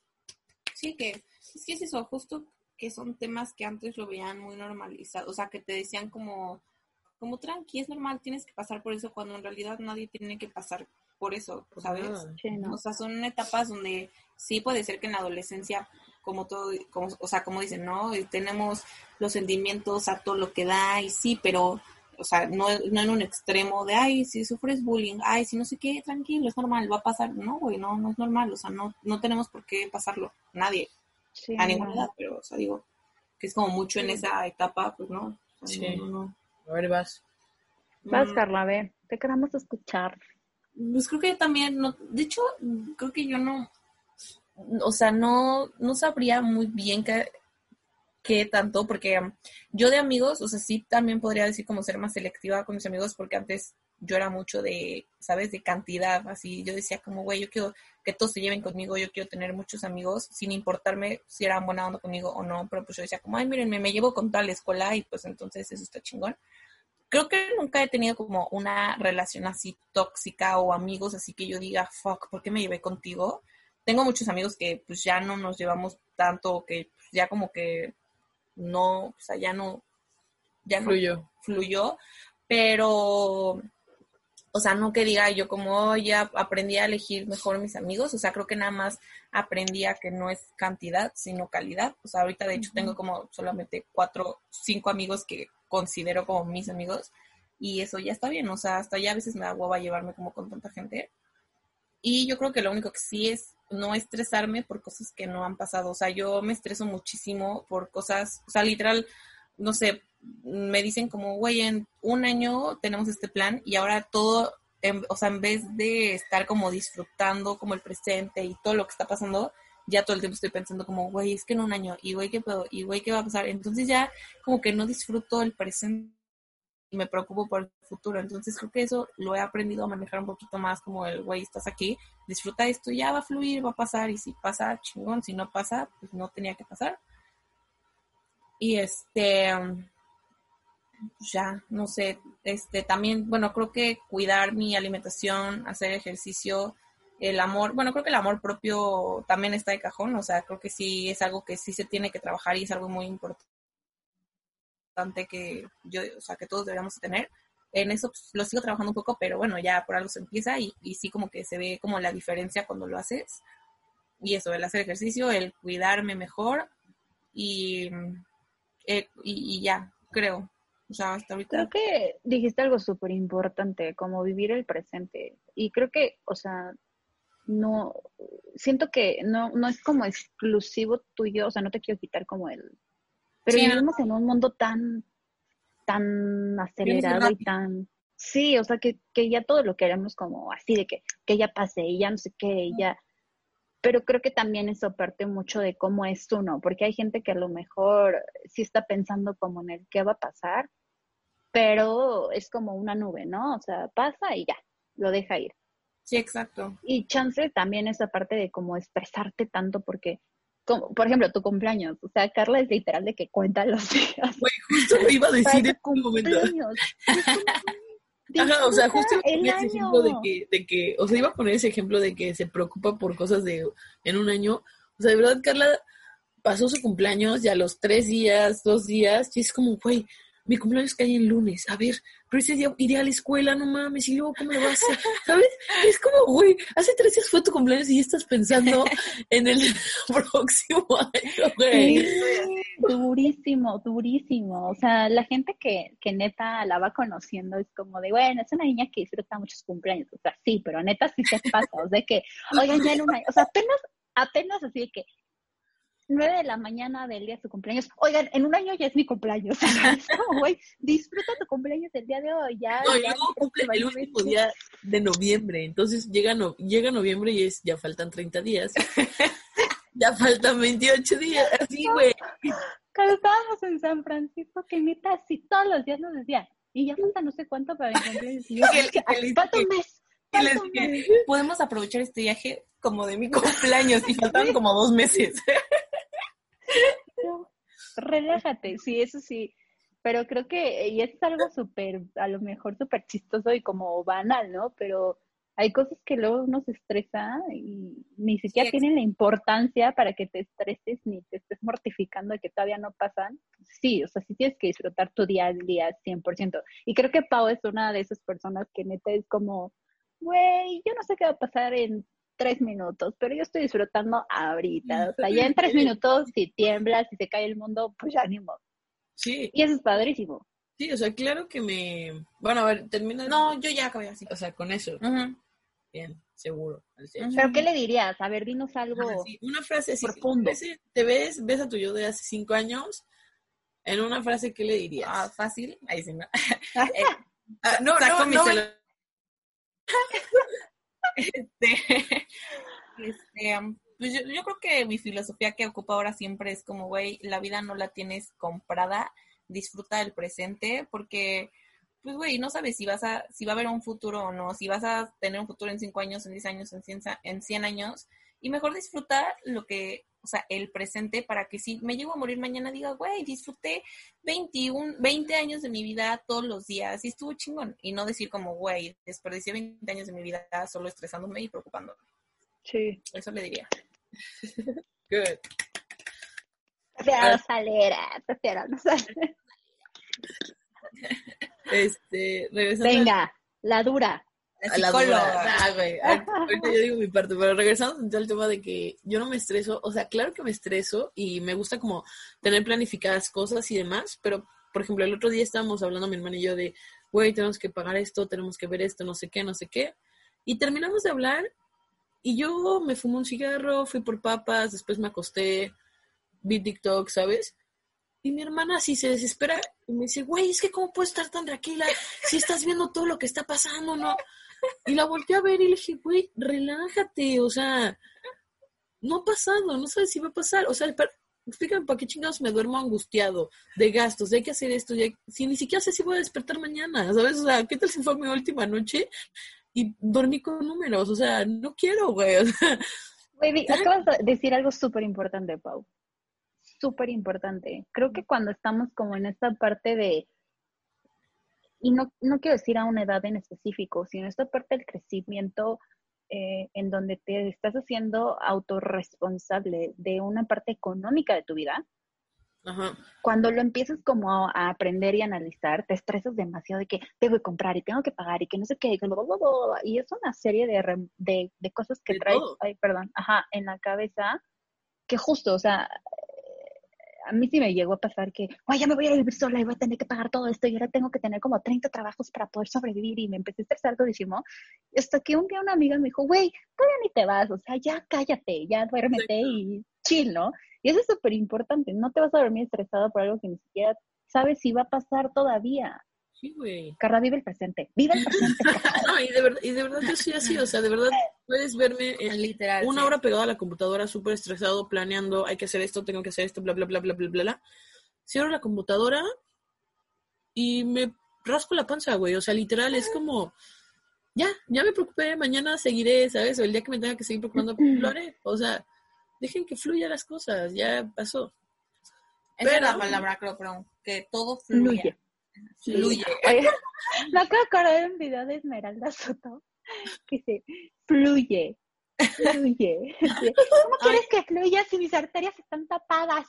Sí, que es que es eso, justo que son temas que antes lo veían muy normalizados, o sea, que te decían como, como tranqui, es normal, tienes que pasar por eso, cuando en realidad nadie tiene que pasar por eso, ¿sabes? Ah, Sí, no. O sea, son etapas donde sí puede ser que en la adolescencia, como todo, como, o sea, como dicen, ¿no? Y tenemos los sentimientos a todo lo que da y sí, pero, o sea, no, no en un extremo de, ay, si sufres bullying, ay, si no sé qué, tranquilo, es normal, va a pasar. No, güey, no, no es normal, o sea, no, no tenemos por qué pasarlo, nadie, Sí, a ninguna no. edad, pero, o sea, digo, que es como mucho en esa etapa, pues no. O sea, Sí. no. A ver, vas. Vas, Mm. Carla, a ver, te queremos escuchar. Pues creo que también, no, de hecho, creo que yo no, o sea, no, no sabría muy bien qué, qué tanto, porque um, yo de amigos, o sea, sí también podría decir como ser más selectiva con mis amigos, porque antes yo era mucho de, ¿sabes? De cantidad, así. Yo decía como, güey, yo quiero que todos se lleven conmigo, yo quiero tener muchos amigos, sin importarme si eran buena onda conmigo o no, pero pues yo decía como, ay, mírenme, me llevo con tal escuela y pues entonces eso está chingón. Creo que nunca he tenido como una relación así tóxica o amigos así que yo diga, fuck, ¿por qué me llevé contigo? Tengo muchos amigos que pues ya no nos llevamos tanto, que pues, ya como que no, o sea, ya no, ya no Fluyó. fluyó, pero, o sea, no que diga yo como "Oh, ya aprendí a elegir mejor mis amigos, o sea, creo que nada más aprendí a que no es cantidad, sino calidad, o sea, ahorita de hecho tengo como solamente cuatro, cinco amigos que considero como mis amigos, y eso ya está bien, o sea, hasta ya a veces me da hueva llevarme como con tanta gente, y yo creo que lo único que sí es no estresarme por cosas que no han pasado. O sea, yo me estreso muchísimo por cosas, o sea, literal, no sé, me dicen como, güey, en un año tenemos este plan y ahora todo, en- o sea, en vez de estar como disfrutando como el presente y todo lo que está pasando, ya todo el tiempo estoy pensando como, güey, es que en un año, y güey, ¿qué puedo? Y güey, ¿qué va a pasar? Entonces ya como que no disfruto el presente y me preocupo por el futuro. Entonces creo que eso lo he aprendido a manejar un poquito más como el, güey, estás aquí, disfruta esto, ya va a fluir, va a pasar, y si pasa, chingón, si no pasa, pues no tenía que pasar. Y este, pues ya, no sé, este, también, bueno, creo que cuidar mi alimentación, hacer ejercicio, el amor, bueno, creo que el amor propio también está de cajón, o sea, creo que sí es algo que sí se tiene que trabajar y es algo muy importante que yo, o sea, que todos deberíamos tener. En eso pues, lo sigo trabajando un poco, pero bueno, ya por algo se empieza y, y sí como que se ve como la diferencia cuando lo haces. Y eso, el hacer ejercicio, el cuidarme mejor y, eh, y, y ya, creo. O sea, hasta ahorita. Creo que dijiste algo súper importante, como vivir el presente. Y creo que, o sea, no, siento que no, no es como exclusivo tuyo, o sea, no te quiero quitar como el... Pero Sí, no. vivimos en un mundo tan, tan acelerado y tan... Sí, o sea, que, que ya todo lo queremos como así, de que, que ya pase y ya no sé qué, y ya... Pero creo que también eso parte mucho de cómo es uno, porque hay gente que a lo mejor sí está pensando como en el qué va a pasar, pero es como una nube, ¿no? O sea, pasa y ya, lo deja ir. Sí, exacto. Y chance también esa parte de como expresarte tanto porque, como, por ejemplo, tu cumpleaños, o sea, Carla es literal de que cuenta los días. Güey, justo iba a decir en este momento. Ajá, o sea, justo iba a poner ese ejemplo de que, de que, o sea, iba a poner ese ejemplo de que se preocupa por cosas de en un año. O sea, de verdad, Carla pasó su cumpleaños y a los tres días, dos días, y es como, güey, mi cumpleaños cae el lunes, a ver, pero ese día iré a la escuela, no mames, y luego, ¿cómo lo vas a hacer? ¿Sabes? Es como, güey, hace tres días fue tu cumpleaños y ya estás pensando en el próximo año, güey. Sí, durísimo, durísimo. O sea, la gente que, que neta la va conociendo es como de, bueno, es una niña que disfruta muchos cumpleaños. O sea, sí, pero neta sí se pasa. O sea, que, oigan, ya en una, o sea, apenas, apenas así de que nueve de la mañana del día de su cumpleaños, oigan, en un año ya es mi cumpleaños. Güey, disfruta tu cumpleaños el día de hoy, ya. No, ya luego cumple el último día de noviembre. Entonces llega, no, llega noviembre y es, ya faltan 30 días. ya faltan 28 días. Así, güey. Cuando estábamos en San Francisco, que neta, así todos los días nos decía, y ya falta no sé cuánto para mi cumpleaños. Y yo, Que- que "Ay, les falta un mes. Y les dije, mes". podemos aprovechar este viaje como de mi cumpleaños y faltaban como dos meses. Relájate, sí, eso sí. Pero creo que, y es algo súper, a lo mejor súper chistoso y como banal, ¿no? Pero hay cosas que luego uno se estresa y ni siquiera Sí, tienen la importancia para que te estreses ni te estés mortificando de que todavía no pasan. Sí, o sea, sí tienes que disfrutar tu día al día 100%. Y creo que Pau es una de esas personas que neta es como, güey, yo no sé qué va a pasar en tres minutos, pero yo estoy disfrutando ahorita. O sea, ya en tres minutos, si tiembla, si se cae el mundo, pues ya ni modo. Sí, Y eso es padrísimo. sí, o sea, claro que me. Bueno, a ver, termina. No, yo ya acabé así. O sea, con eso. Ujú. Bien, seguro. ¿Pero qué le dirías? A ver, dinos algo. Sí, Una frase así. profundo. ves- Te ves, ves a tu yo de hace cinco años. En una frase, ¿qué le dirías? Ah, fácil. Ahí sí, no. Ah, no, saco no, mi no, celular. Este, este, pues yo, yo creo que mi filosofía que ocupa ahora siempre es como, güey, la vida no la tienes comprada, disfruta del presente, porque, pues, güey, no sabes si vas a, si va a haber un futuro o no, si vas a tener un futuro en cinco años, en diez años, en cien, en 100 años, y mejor disfrutar lo que, o sea, el presente para que si me llego a morir mañana diga, güey, disfruté 21, 20 años de mi vida todos los días y estuvo chingón. Y no decir como, güey, desperdicié 20 años de mi vida solo estresándome y preocupándome. Sí. Eso le diría. Good. Prefiero no salir, eh, prefiero no salir. Este, regresando Venga, la dura. A la dura. Ah, güey. Ahorita yo digo mi parte, pero regresando al tema de que yo no me estreso, o sea, claro que me estreso y me gusta como tener planificadas cosas y demás, pero por ejemplo, el otro día estábamos hablando mi hermano y yo de, güey, tenemos que pagar esto, tenemos que ver esto, no sé qué, no sé qué. Y terminamos de hablar y yo me fumé un cigarro, fui por papas, después me acosté, vi TikTok, ¿sabes? Y mi hermana así se desespera y me dice, güey, es que cómo puedes estar tan tranquila si estás viendo todo lo que está pasando, ¿no? Y la volteé a ver y le dije, güey, relájate, o sea, no ha pasado, no sabes si va a pasar. O sea, para- explícame para qué chingados me duermo angustiado de gastos, de hay que hacer esto, de si ni siquiera sé si voy a despertar mañana, ¿sabes? O sea, ¿qué tal si fue mi última noche y dormí con números? O sea, no quiero, güey. O sea, Güey, acabas de decir algo súper importante, Pau. Súper importante. Creo que cuando estamos como en esta parte de, y no, no quiero decir a una edad en específico, sino esta parte del crecimiento eh, en donde te estás haciendo autorresponsable de una parte económica de tu vida, ajá. cuando lo empiezas como a, aprender y analizar, te estresas demasiado de que tengo que comprar y tengo que pagar y que no sé qué, y, que bla, bla, bla, bla, y es una serie de, de, de cosas que traes, ay, perdón, ajá, en la cabeza, que justo, o sea, a mí sí me llegó a pasar que, oye, ya me voy a vivir sola y voy a tener que pagar todo esto y ahora tengo que tener como 30 trabajos para poder sobrevivir y me empecé a estresar durísimo. Hasta que un día una amiga me dijo, güey, todavía ni te vas, o sea, ya cállate, ya duérmete y chill, ¿no? Y eso es súper importante, no te vas a dormir estresado por algo que ni siquiera sabes si va a pasar todavía. Sí, güey. Carla, vive el presente, vive el presente. No, y de, verdad, y de verdad yo soy así, o sea, de verdad puedes verme en Literal. una sí. hora pegada a la computadora, súper estresado, planeando, hay que hacer esto, tengo que hacer esto, bla, bla, bla, bla, bla, bla, bla. Cierro la computadora y me rasco la panza, güey. O sea, literal, es como, ya, ya me preocupé, mañana seguiré, ¿sabes? O el día que me tenga que seguir preocupando, lo haré. O sea, dejen que fluyan las cosas, ya pasó. Esa es la pero- palabra, creo, pero que todo fluya. Fluye. Fluye. Oye, me acabo de acordar de un video de Esmeralda Soto que dice, fluye, fluye. ¿Cómo quieres que fluya si mis arterias están tapadas?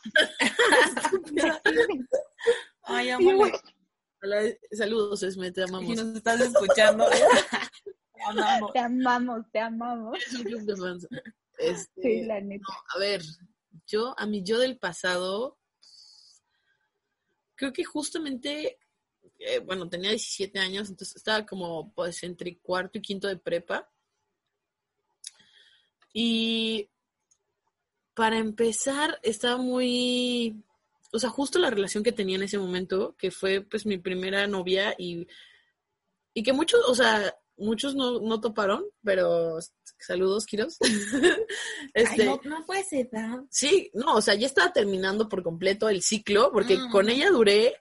Ay, amor, Hola, saludos, Esme, te si amamos. nos estás escuchando. te amamos. Te amamos, te amamos. Es un club de fans. Este, Sí, la neta. A ver, yo, a mi yo del pasado, creo que justamente, eh, bueno, tenía 17 años, entonces estaba como, pues, entre cuarto y quinto de prepa. Y para empezar, estaba muy, o sea, justo la relación que tenía en ese momento, que fue, pues, mi primera novia y, y que muchos, o sea, muchos no, no toparon, pero saludos, Kiros. Este, Ay, no, no fue esa edad. Sí, no, o sea, ya estaba terminando por completo el ciclo, porque Mm. con ella duré,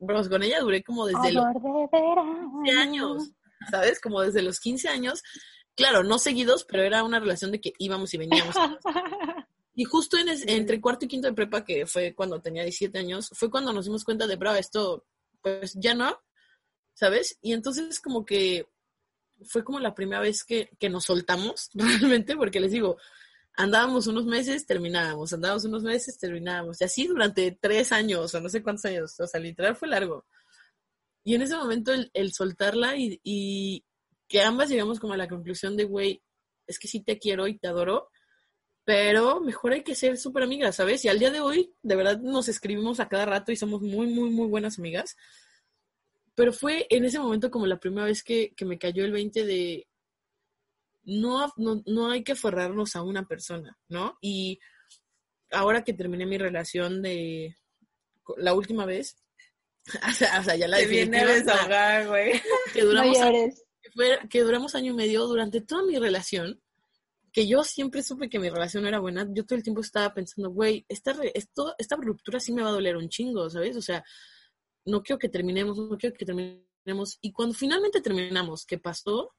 bros, con ella duré como desde los Amor de verano. 15 años, ¿sabes? Como desde los 15 años. Claro, no seguidos, pero era una relación de que íbamos y veníamos. Y justo en es- entre cuarto y quinto de prepa, que fue cuando tenía 17 años, fue cuando nos dimos cuenta de, bravo, esto, pues ya no, ¿sabes? Y entonces como que fue como la primera vez que, que nos soltamos, realmente, porque les digo, andábamos unos meses, terminábamos, andábamos unos meses, terminábamos, y así durante tres años, o no sé cuántos años, o sea, literal fue largo. Y en ese momento el, el soltarla y, y que ambas llegamos como a la conclusión de, güey, es que sí te quiero y te adoro, pero mejor hay que ser súper amigas, ¿sabes? Y al día de hoy, de verdad, nos escribimos a cada rato y somos muy, muy, muy buenas amigas. Pero fue en ese momento como la primera vez que, que me cayó el 20 de no, no, no hay que aferrarnos a una persona, ¿no? Y ahora que terminé mi relación de la última vez, o sea, o sea, ya la Te viene a definitiva, desahogar, güey. que No duramos llores. que, fue- que duramos año y medio durante toda mi relación, que yo siempre supe que mi relación era buena, yo todo el tiempo estaba pensando, güey, esta, esto, esta ruptura sí me va a doler un chingo, ¿sabes? O sea, no quiero que terminemos, no quiero que terminemos. Y cuando finalmente terminamos, ¿qué pasó?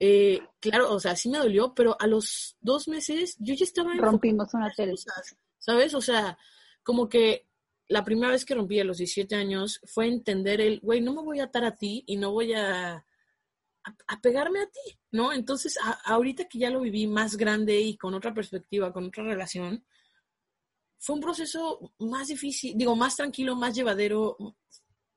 Eh, claro, o sea, sí me dolió, pero a los dos meses yo ya estaba... Rompimos una tele. ¿Sabes? O sea, como que la primera vez que rompí a los 17 años fue entender el, güey, no me voy a atar a ti y no voy a, a, pegarme a ti, ¿no? Entonces, ahorita que ya lo viví más grande y con otra perspectiva, con otra relación, fue un proceso más difícil, digo, más tranquilo, más llevadero,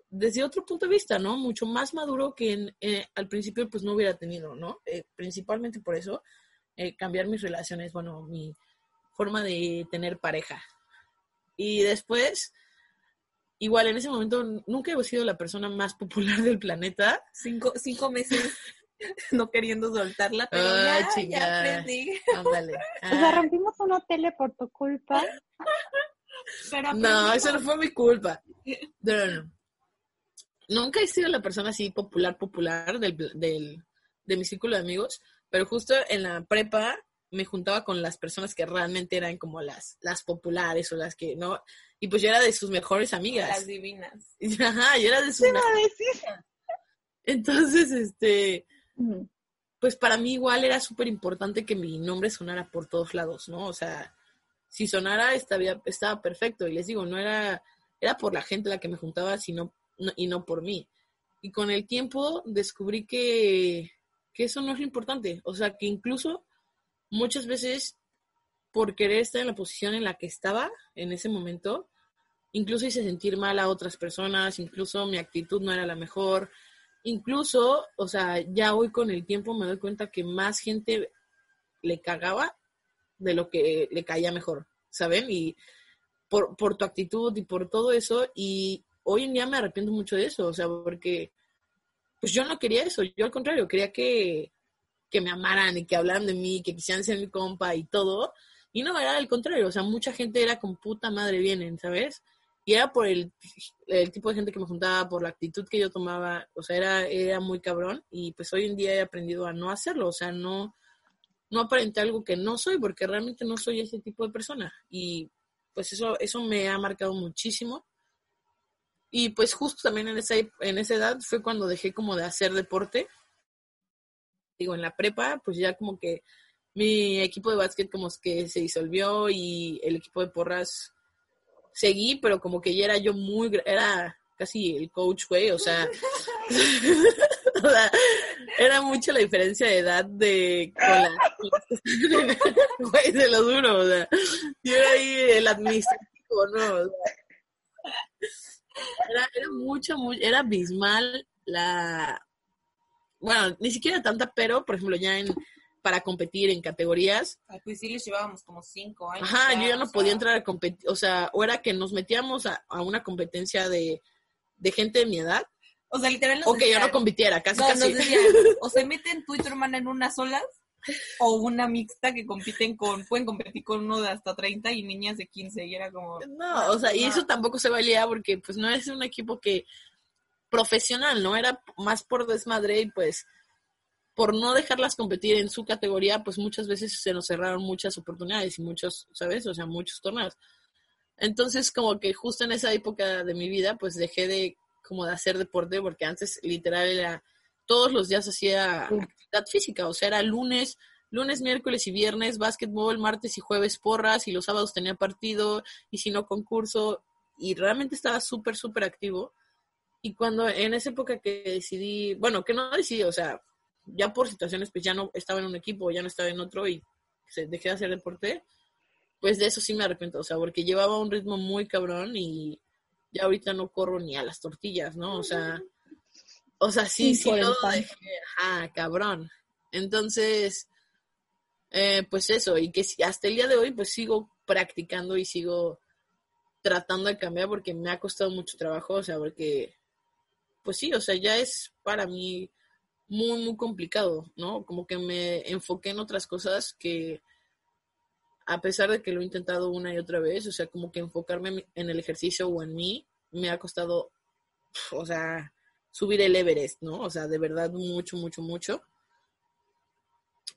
desde otro punto de vista, ¿no? Mucho más maduro que eh, al principio pues no hubiera tenido, ¿no? Eh, principalmente por eso, eh, cambiar mis relaciones, bueno, mi forma de tener pareja. Y después, igual en ese momento nunca he sido la persona más popular del planeta. Cinco, cinco meses no queriendo soltarla, pero ya, ya aprendí. Ándale. O sea, rompimos una tele por tu culpa. no, eso no fue mi culpa. No, no, Nunca he sido la persona así popular, popular del, del, de mi círculo de amigos, pero justo en la prepa me juntaba con las personas que realmente eran como las, las populares o las que no. Y pues yo era de sus mejores amigas. Las divinas. Ajá, yo era de sus mejores Entonces, este, pues para mí igual era súper importante que mi nombre sonara por todos lados, ¿no? O sea, si sonara estaba, estaba perfecto. Y les digo, no era, era por la gente la que me juntaba, sino, y no por mí. Y con el tiempo descubrí que, que eso no es lo importante. O sea, que incluso muchas veces por querer estar en la posición en la que estaba en ese momento, incluso hice sentir mal a otras personas, incluso mi actitud no era la mejor, incluso, o sea, ya hoy con el tiempo me doy cuenta que más gente le cagaba de lo que le caía mejor, ¿saben? Y por, por tu actitud y por todo eso, y hoy en día me arrepiento mucho de eso, o sea, porque pues yo no quería eso, yo al contrario, quería que que me amaran y que hablaran de mí, que quisieran ser mi compa y todo. Y no, era al contrario, o sea, mucha gente era con puta madre vienen, ¿sabes? Y era por el, el, tipo de gente que me juntaba, por la actitud que yo tomaba, o sea, era, era muy cabrón. Y pues hoy en día he aprendido a no hacerlo, o sea, no, no aparentar algo que no soy, porque realmente no soy ese tipo de persona. Y pues eso, eso me ha marcado muchísimo. Y pues justo también en esa, en esa edad fue cuando dejé como de hacer deporte digo, en la prepa, pues ya como que mi equipo de básquet como que se disolvió y el equipo de porras seguí, pero como que ya era yo muy, era casi el coach, güey, o sea, era mucho la diferencia de edad de con la, güey, se lo duro, o sea, yo era ahí el administrativo, ¿no? Era, era mucho, muy, era abismal la, bueno, ni siquiera tanta, pero por ejemplo ya en para competir en categorías. pues sí les llevábamos como cinco años. Ajá, yo ya no podía entrar a competir, o sea, o era que nos metíamos a, una competencia de, gente de mi edad. O sea, literalmente. o que yo no compitiera, casi casi. o se meten tú y tu hermana en una sola, o una mixta que compiten con, pueden competir con uno de hasta 30 y niñas de 15, y era como... No, o sea, y eso tampoco se valía porque pues no es un equipo que profesional, ¿no? Era más por desmadre y pues por no dejarlas competir en su categoría, pues muchas veces se nos cerraron muchas oportunidades y muchos, ¿sabes? O sea, muchos torneos. Entonces, como que justo en esa época de mi vida, pues dejé de como de hacer deporte, porque antes literal era todos los días hacía actividad física, o sea, era lunes, lunes, miércoles y viernes, básquetbol, martes y jueves porras, y los sábados tenía partido, y si no concurso, y realmente estaba súper, súper activo. Y cuando en esa época que decidí, bueno, que no decidí, o sea, ya por situaciones, pues ya no estaba en un equipo, ya no estaba en otro y dejé de hacer deporte, pues de eso sí me arrepiento, o sea, porque llevaba un ritmo muy cabrón y ya ahorita no corro ni a las tortillas, ¿no? O sea, o sea, sí, sí, todo dejé, ajá, cabrón. Entonces, eh, pues eso, y que hasta el día de hoy, pues sigo practicando y sigo tratando de cambiar porque me ha costado mucho trabajo, o sea, porque pues sí, o sea, ya es para mí muy, muy complicado, ¿no? Como que me enfoqué en otras cosas que, a pesar de que lo he intentado una y otra vez, o sea, como que enfocarme en el ejercicio o en mí, me ha costado, o sea, subir el Everest, ¿no? O sea, de verdad mucho, mucho, mucho.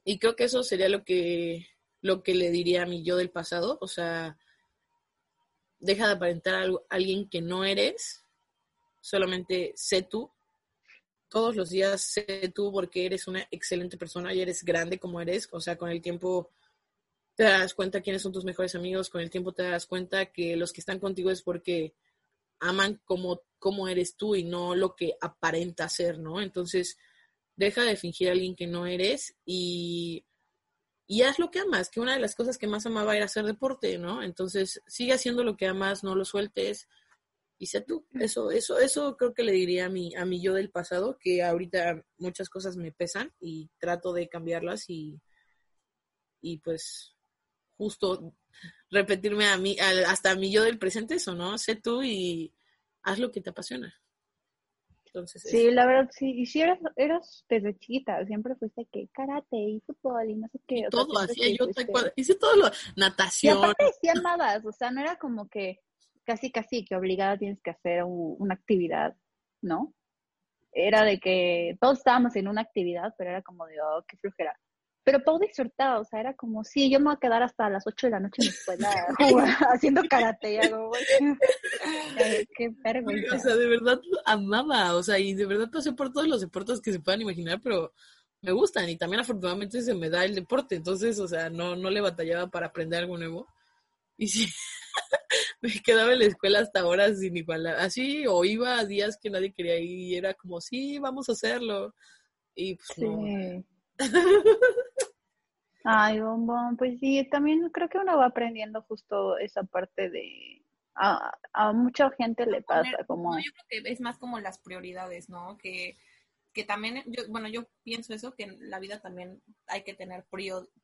y creo que eso sería lo que, lo que le diría a mi yo del pasado. O sea, deja de aparentar a alguien que no eres, solamente sé tú. Todos los días sé tú porque eres una excelente persona y eres grande como eres. O sea, con el tiempo te das cuenta quiénes son tus mejores amigos, con el tiempo te das cuenta que los que están contigo es porque aman como, como eres tú y no lo que aparenta ser, ¿no? Entonces, deja de fingir a alguien que no eres y, y haz lo que amas, que una de las cosas que más amaba era hacer deporte, ¿no? Entonces, sigue haciendo lo que amas, no lo sueltes y sé tú. Eso, eso, eso creo que le diría a mi, a mi yo del pasado, que ahorita muchas cosas me pesan y trato de cambiarlas y, y pues justo repetirme a mí, hasta a mi yo del presente eso, ¿no? Sé tú y haz lo que te apasiona sí, la verdad, sí. Y si eras, eras desde chiquita, siempre fuiste que karate y fútbol y no sé qué. todo, hacía yo hice todo lo, natación. Y aparte amabas, o sea, no era como que casi, casi que obligada tienes que hacer una actividad, ¿no? Era de que todos estábamos en una actividad, pero era como de, oh, qué flujera pero todo disfrutaba, o sea, era como, sí, yo me voy a quedar hasta las 8 de la noche en la escuela haciendo karate, y algo, qué vergüenza. O sea, de verdad amaba, o sea, y de verdad pasé por todos los deportes que se puedan imaginar, pero me gustan, y también afortunadamente se me da el deporte, entonces, o sea, no, no le batallaba para aprender algo nuevo, y sí, me quedaba en la escuela hasta horas sin igual, así, o iba a días que nadie quería ir, y era como, sí, vamos a hacerlo, y pues no. Ay, bombón, pues sí, también creo que uno va aprendiendo justo esa parte de... A, mucha gente le pasa como... yo creo que es más como las prioridades, ¿no? Que, que también, yo, bueno, yo pienso eso, que en la vida también hay que tener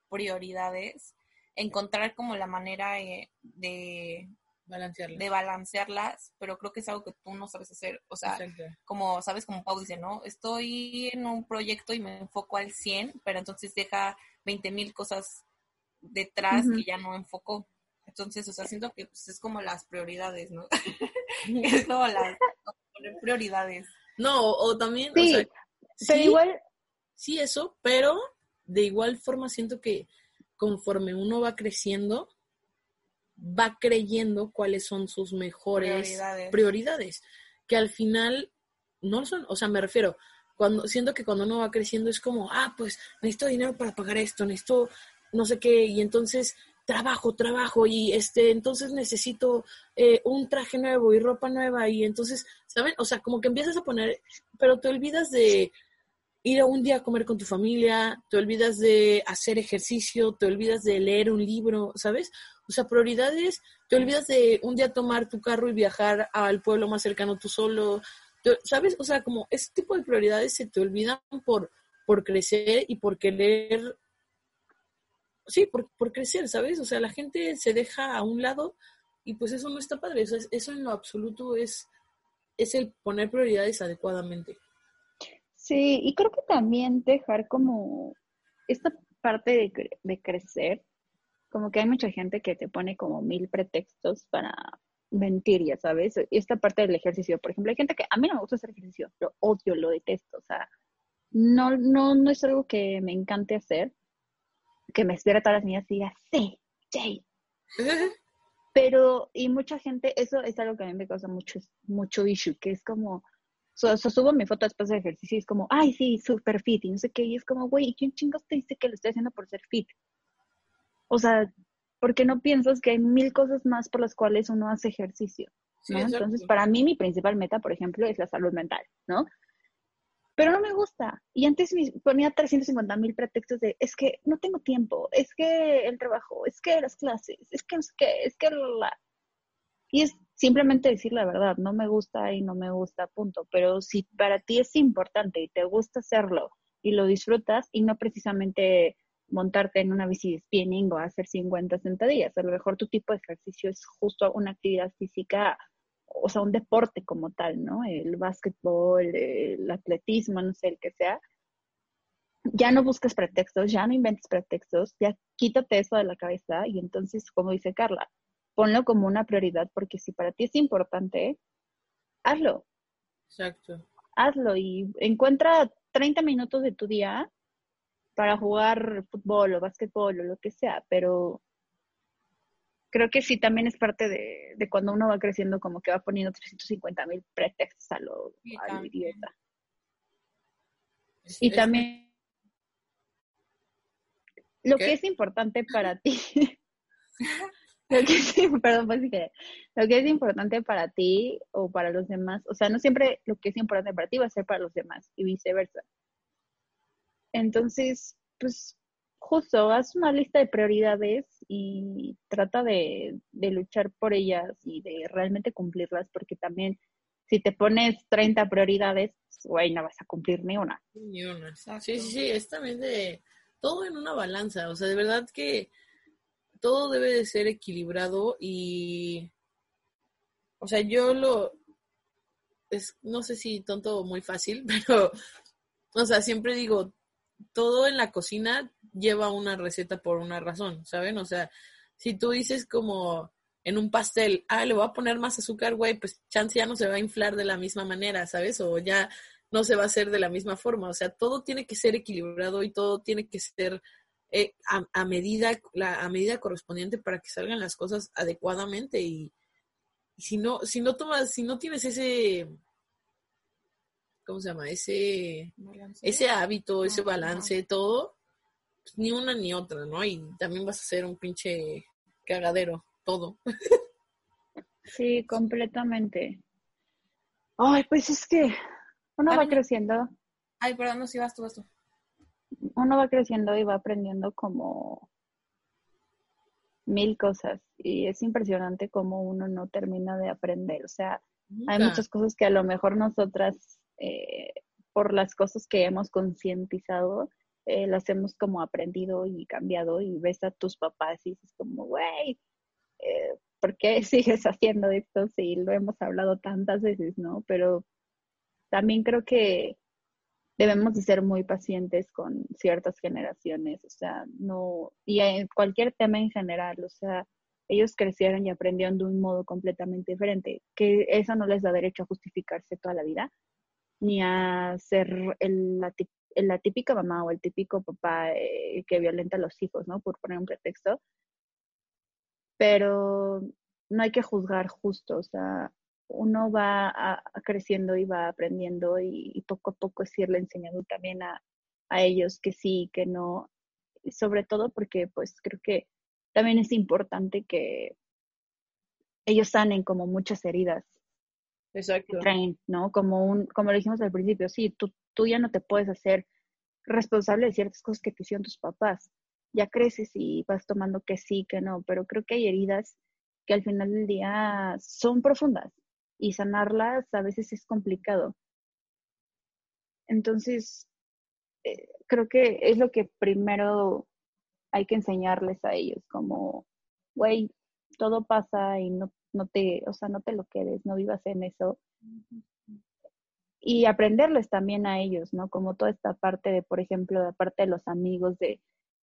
prioridades, encontrar como la manera eh, de, balancearlas. de balancearlas, pero creo que es algo que tú no sabes hacer. O sea, como sabes, como Pau dice, ¿no? Estoy en un proyecto y me enfoco al 100, pero entonces deja 20 mil cosas detrás que ya no enfocó. Entonces, o sea, siento que pues, es como las prioridades, ¿no? es como las prioridades. No, o también, sí, o sea, pero igual. Sí, eso, pero de igual forma siento que conforme uno va creciendo, va creyendo cuáles son sus mejores prioridades. prioridades, que al final no son, o sea, me refiero, cuando siento que cuando uno va creciendo es como, ah, pues necesito dinero para pagar esto, necesito no sé qué, y entonces trabajo, trabajo, y este, entonces necesito eh, un traje nuevo y ropa nueva, y entonces, ¿saben? O sea, como que empiezas a poner, pero te olvidas de ir a un día a comer con tu familia, te olvidas de hacer ejercicio, te olvidas de leer un libro, ¿sabes? O sea, prioridades, te olvidas de un día tomar tu carro y viajar al pueblo más cercano tú solo, ¿sabes? O sea, como ese tipo de prioridades se te olvidan por, por crecer y por querer, sí, por, por crecer, ¿sabes? O sea, la gente se deja a un lado y pues eso no está padre, eso, eso en lo absoluto es, es el poner prioridades adecuadamente. Sí, y creo que también dejar como esta parte de, de crecer, como que hay mucha gente que te pone como mil pretextos para mentir, ya sabes. Y esta parte del ejercicio, por ejemplo, hay gente que a mí no me gusta hacer ejercicio, lo odio, lo detesto, o sea, no, no, no es algo que me encante hacer, que me espera todas las niñas y diga, sí, Jay. Pero, y mucha gente, eso es algo que a mí me causa mucho, mucho issue, que es como, so, subo mi foto después del ejercicio y es como, ay, sí, super fit, y no sé qué, y es como, güey, ¿quién chingos te dice que lo estoy haciendo por ser fit? O sea, porque no piensas que hay mil cosas más por las cuales uno hace ejercicio. ¿no? Entonces, para mí, mi principal meta, por ejemplo, es la salud mental, ¿no? Pero no me gusta. Y antes me ponía 350 mil pretextos de, es que no tengo tiempo, es que el trabajo, es que las clases, es que no sé qué, es que la... Y es simplemente decir la verdad, no me gusta y no me gusta, punto. Pero si para ti es importante y te gusta hacerlo y lo disfrutas y no precisamente montarte en una bici de spinning o hacer 50 sentadillas. A lo mejor tu tipo de ejercicio es justo una actividad física, o sea, un deporte como tal, ¿no? El básquetbol, el atletismo, no sé, el que sea. Ya no busques pretextos, ya no inventes pretextos, ya quítate eso de la cabeza y entonces, como dice Carla, ponlo como una prioridad porque si para ti es importante, hazlo. Exacto. Hazlo y encuentra 30 minutos de tu día para jugar fútbol o básquetbol o lo que sea, pero creo que sí también es parte de, de cuando uno va creciendo, como que va poniendo 350 mil pretextos a lo, Sí, a lo idiota. Es- Y es- también lo que es importante para ti, lo que es, perdón, pues, lo que es importante para ti o para los demás, o sea, no siempre lo que es importante para ti va a ser para los demás y viceversa. Entonces, pues justo, haz una lista de prioridades y trata de, de luchar por ellas y de realmente cumplirlas, porque también si te pones 30 prioridades, güey, no vas a cumplir ni una. Ni una. Sí, sí, sí, es también de todo en una balanza, o sea, de verdad que todo debe de ser equilibrado y, o sea, yo lo, es, no sé si tonto o muy fácil, pero, o sea, siempre digo, todo en la cocina lleva una receta por una razón, ¿saben? O sea, si tú dices como en un pastel, ah, le voy a poner más azúcar, güey, pues chance ya no se va a inflar de la misma manera, ¿sabes? O ya no se va a hacer de la misma forma. O sea, todo tiene que ser equilibrado y todo tiene que ser eh, a, a medida, la, a medida correspondiente para que salgan las cosas adecuadamente. Y, y si no, si no tomas, si no tienes ese, ¿cómo se llama? Ese, Balance. ese hábito, ese balance, todo, pues, ni una ni otra, ¿no? Y también vas a ser un pinche cagadero, todo. Sí, completamente. Ay, pues es que uno va creciendo, Ay, perdón, no, si vas tú, vas tú. uno va creciendo y va aprendiendo como mil cosas y es impresionante cómo uno no termina de aprender. O sea, hay muchas cosas que a lo mejor nosotras, eh, por las cosas que hemos concientizado, eh, las hemos como aprendido y cambiado y ves a tus papás y dices como, güey, eh, ¿por qué sigues haciendo esto? Sí, lo hemos hablado tantas veces, ¿no? Pero también creo que debemos de ser muy pacientes con ciertas generaciones, o sea, no, y en cualquier tema en general, o sea, ellos crecieron y aprendieron de un modo completamente diferente, que eso no les da derecho a justificarse toda la vida, ni a ser el- la, típica mamá o el típico papá eh, que violenta a los hijos, ¿no? Por poner un pretexto. Pero no hay que juzgar justo, o sea, uno va creciendo y va aprendiendo y, poco a poco es irle enseñando también a, a ellos que sí, que no, sobre todo porque pues creo que también es importante que ellos sanen como muchas heridas Exacto. traen, ¿no? Como un, como lo dijimos al principio, sí, tú, tú ya no te puedes hacer responsable de ciertas cosas que te hicieron tus papás. Ya creces y vas tomando que sí, que no, pero creo que hay heridas que al final del día son profundas y sanarlas a veces es complicado. Entonces, eh, creo que es lo que primero hay que enseñarles a ellos, como, güey, todo pasa y no, no te, o sea, no te lo quedes, no vivas en eso. Y aprenderles también a ellos, ¿no? Como toda esta parte de, por ejemplo, la parte de los amigos, de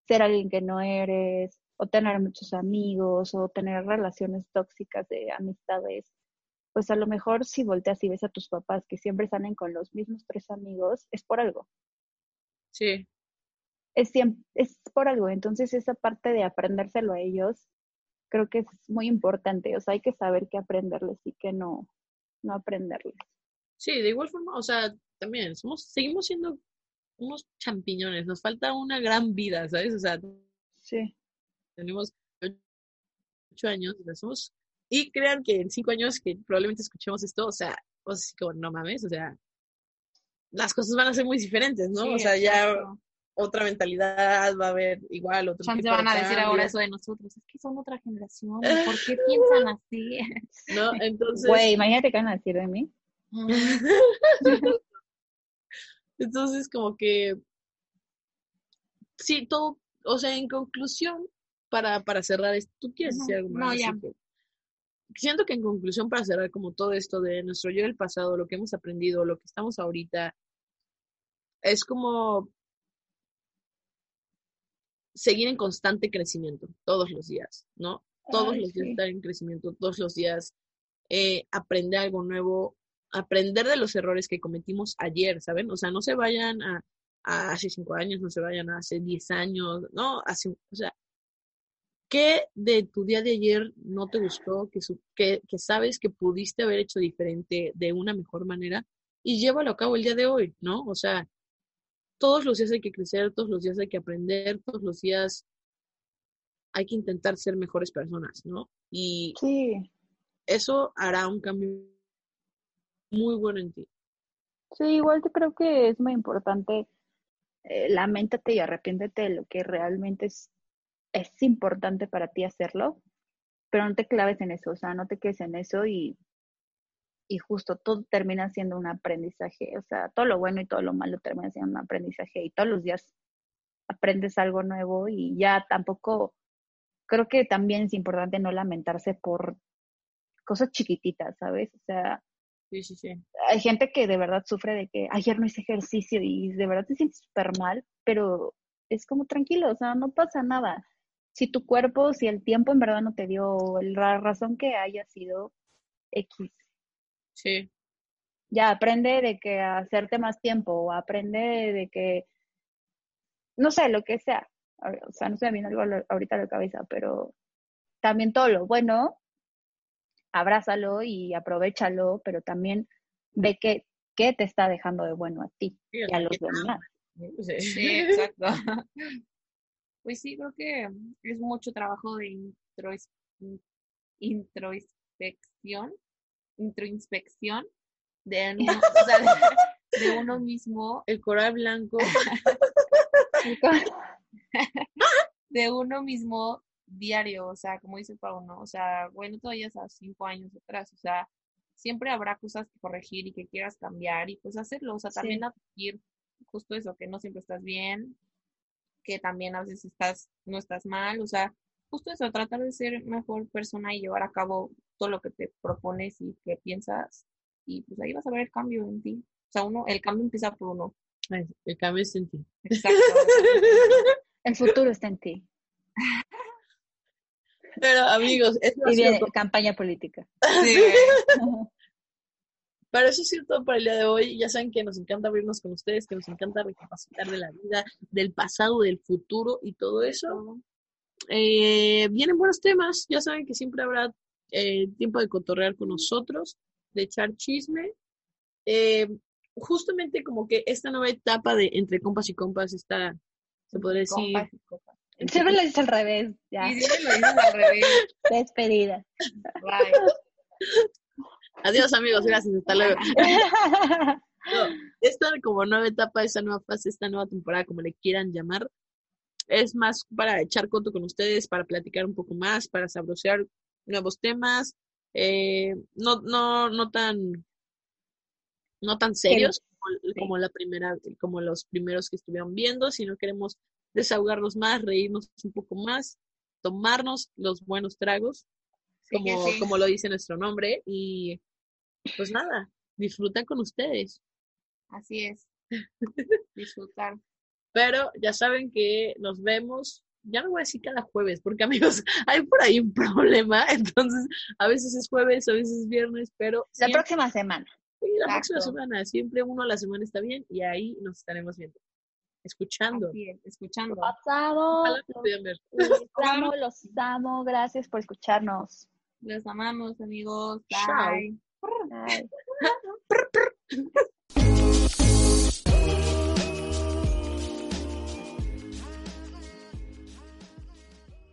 ser alguien que no eres, o tener muchos amigos, o tener relaciones tóxicas de amistades. Pues a lo mejor si volteas y ves a tus papás que siempre salen con los mismos tres amigos, es por algo Sí. es, siem- es por algo. Entonces, esa parte de aprendérselo a ellos, creo que es muy importante. O sea, hay que saber qué aprenderles y qué no, no aprenderles. Sí, de igual forma, o sea, también somos, seguimos siendo unos champiñones, nos falta una gran vida, ¿sabes? O sea, Sí. tenemos ocho años, o sea, somos, y crean que en cinco años que probablemente escuchemos esto, o sea, o sea, como no mames, o sea, las cosas van a ser muy diferentes, ¿no? Sí, o sea, ya. Otra mentalidad va a haber igual, otro Chance van a decir ahora eso de nosotros. Es que son otra generación. ¿Por qué piensan así? ¿no? Entonces, Güey, imagínate qué van a decir de mí. Entonces, como que, sí, todo, o sea, en conclusión, para, para cerrar esto, ¿tú quieres decir algo No, más? ya. Así que- Siento que en conclusión, para cerrar como todo esto de nuestro yo del pasado, lo que hemos aprendido, lo que estamos ahorita, es como seguir en constante crecimiento todos los días, ¿no? Todos Ay, los días sí. estar en crecimiento, todos los días eh, aprender algo nuevo, aprender de los errores que cometimos ayer, ¿saben? O sea, no se vayan a, hace cinco años, no se vayan a hace diez años, no, hace, o sea, ¿qué de tu día de ayer no te gustó, que, que, que sabes que pudiste haber hecho diferente de una mejor manera y llévalo a cabo el día de hoy, ¿no? O sea, todos los días hay que crecer, todos los días hay que aprender, todos los días hay que intentar ser mejores personas, ¿no? Y sí. eso hará un cambio muy bueno en ti. Sí, igual te creo que es muy importante, eh, lamentate y arrepiéntete de lo que realmente es, es importante para ti hacerlo, pero no te claves en eso, o sea, no te quedes en eso y, y justo todo termina siendo un aprendizaje, o sea, todo lo bueno y todo lo malo termina siendo un aprendizaje y todos los días aprendes algo nuevo y ya tampoco, creo que también es importante no lamentarse por cosas chiquititas, ¿sabes? O sea, Sí, sí, sí. Hay gente que de verdad sufre de que ayer no hice ejercicio y de verdad te sientes súper mal, pero es como tranquilo, o sea, no pasa nada. Si tu cuerpo, si el tiempo en verdad no te dio, la razón que haya sido X. Sí. Ya aprende de que hacerte más tiempo, o aprende de que, no sé, lo que sea. O sea, no se me viene algo ahorita a la cabeza, pero también todo lo bueno abrázalo y aprovechalo, pero también ve qué, qué te está dejando de bueno a ti y a los demás. Sí, exacto. Pues sí, creo que es mucho trabajo de introspección, introinspección de, de, uno mismo. El coral blanco. de uno mismo diario, o sea, como dice Pauno, o sea, bueno, todavía a cinco años atrás, o sea, siempre habrá cosas que corregir y que quieras cambiar y pues hacerlo, o sea, también adquirir justo eso, que no siempre estás bien, que también a veces estás, no estás mal, o sea, justo eso, tratar de ser mejor persona y llevar a cabo todo lo que te propones y que piensas y pues ahí vas a ver el cambio en ti. O sea, uno, el cambio empieza por uno. El cambio es en ti. Exacto. el futuro está en ti. Pero amigos, es y viene campaña política. Sí. Pero eso es cierto para el día de hoy. Ya saben que nos encanta abrirnos con ustedes, que nos encanta recapacitar de la vida, del pasado, del futuro y todo eso. Eh, vienen buenos temas. Ya saben que siempre habrá eh, tiempo de cotorrear con nosotros, de echar chisme. Eh, justamente como que esta nueva etapa de entre compas y compas está, se podría decir, Siempre lo dices al revés, ya. Sí, siempre lo dices al revés. Despedida. Bye. Adiós, amigos. Gracias. Hasta luego. esta como nueva etapa, esta nueva fase, esta nueva temporada, como le quieran llamar, es más para echar coto con ustedes, para platicar un poco más, para sabrosear nuevos temas, eh, no, no, no tan, no tan serios como, como, la primera, como los primeros que estuvieron viendo, sino queremos desahogarnos más, reírnos un poco más, tomarnos los buenos tragos, como, como lo dice nuestro nombre, y pues nada, disfrutar con ustedes. Así es, disfrutar. Pero ya saben que nos vemos, ya no voy a decir cada jueves, porque amigos, hay por ahí un problema, entonces a veces es jueves, a veces es viernes, pero... La próxima semana. Sí, la próxima semana, siempre uno a la semana está bien y ahí nos estaremos viendo escuchando. escuchando. Pasado. Los amo, los amo. Gracias por escucharnos. Los amamos, amigos. Bye. Bye.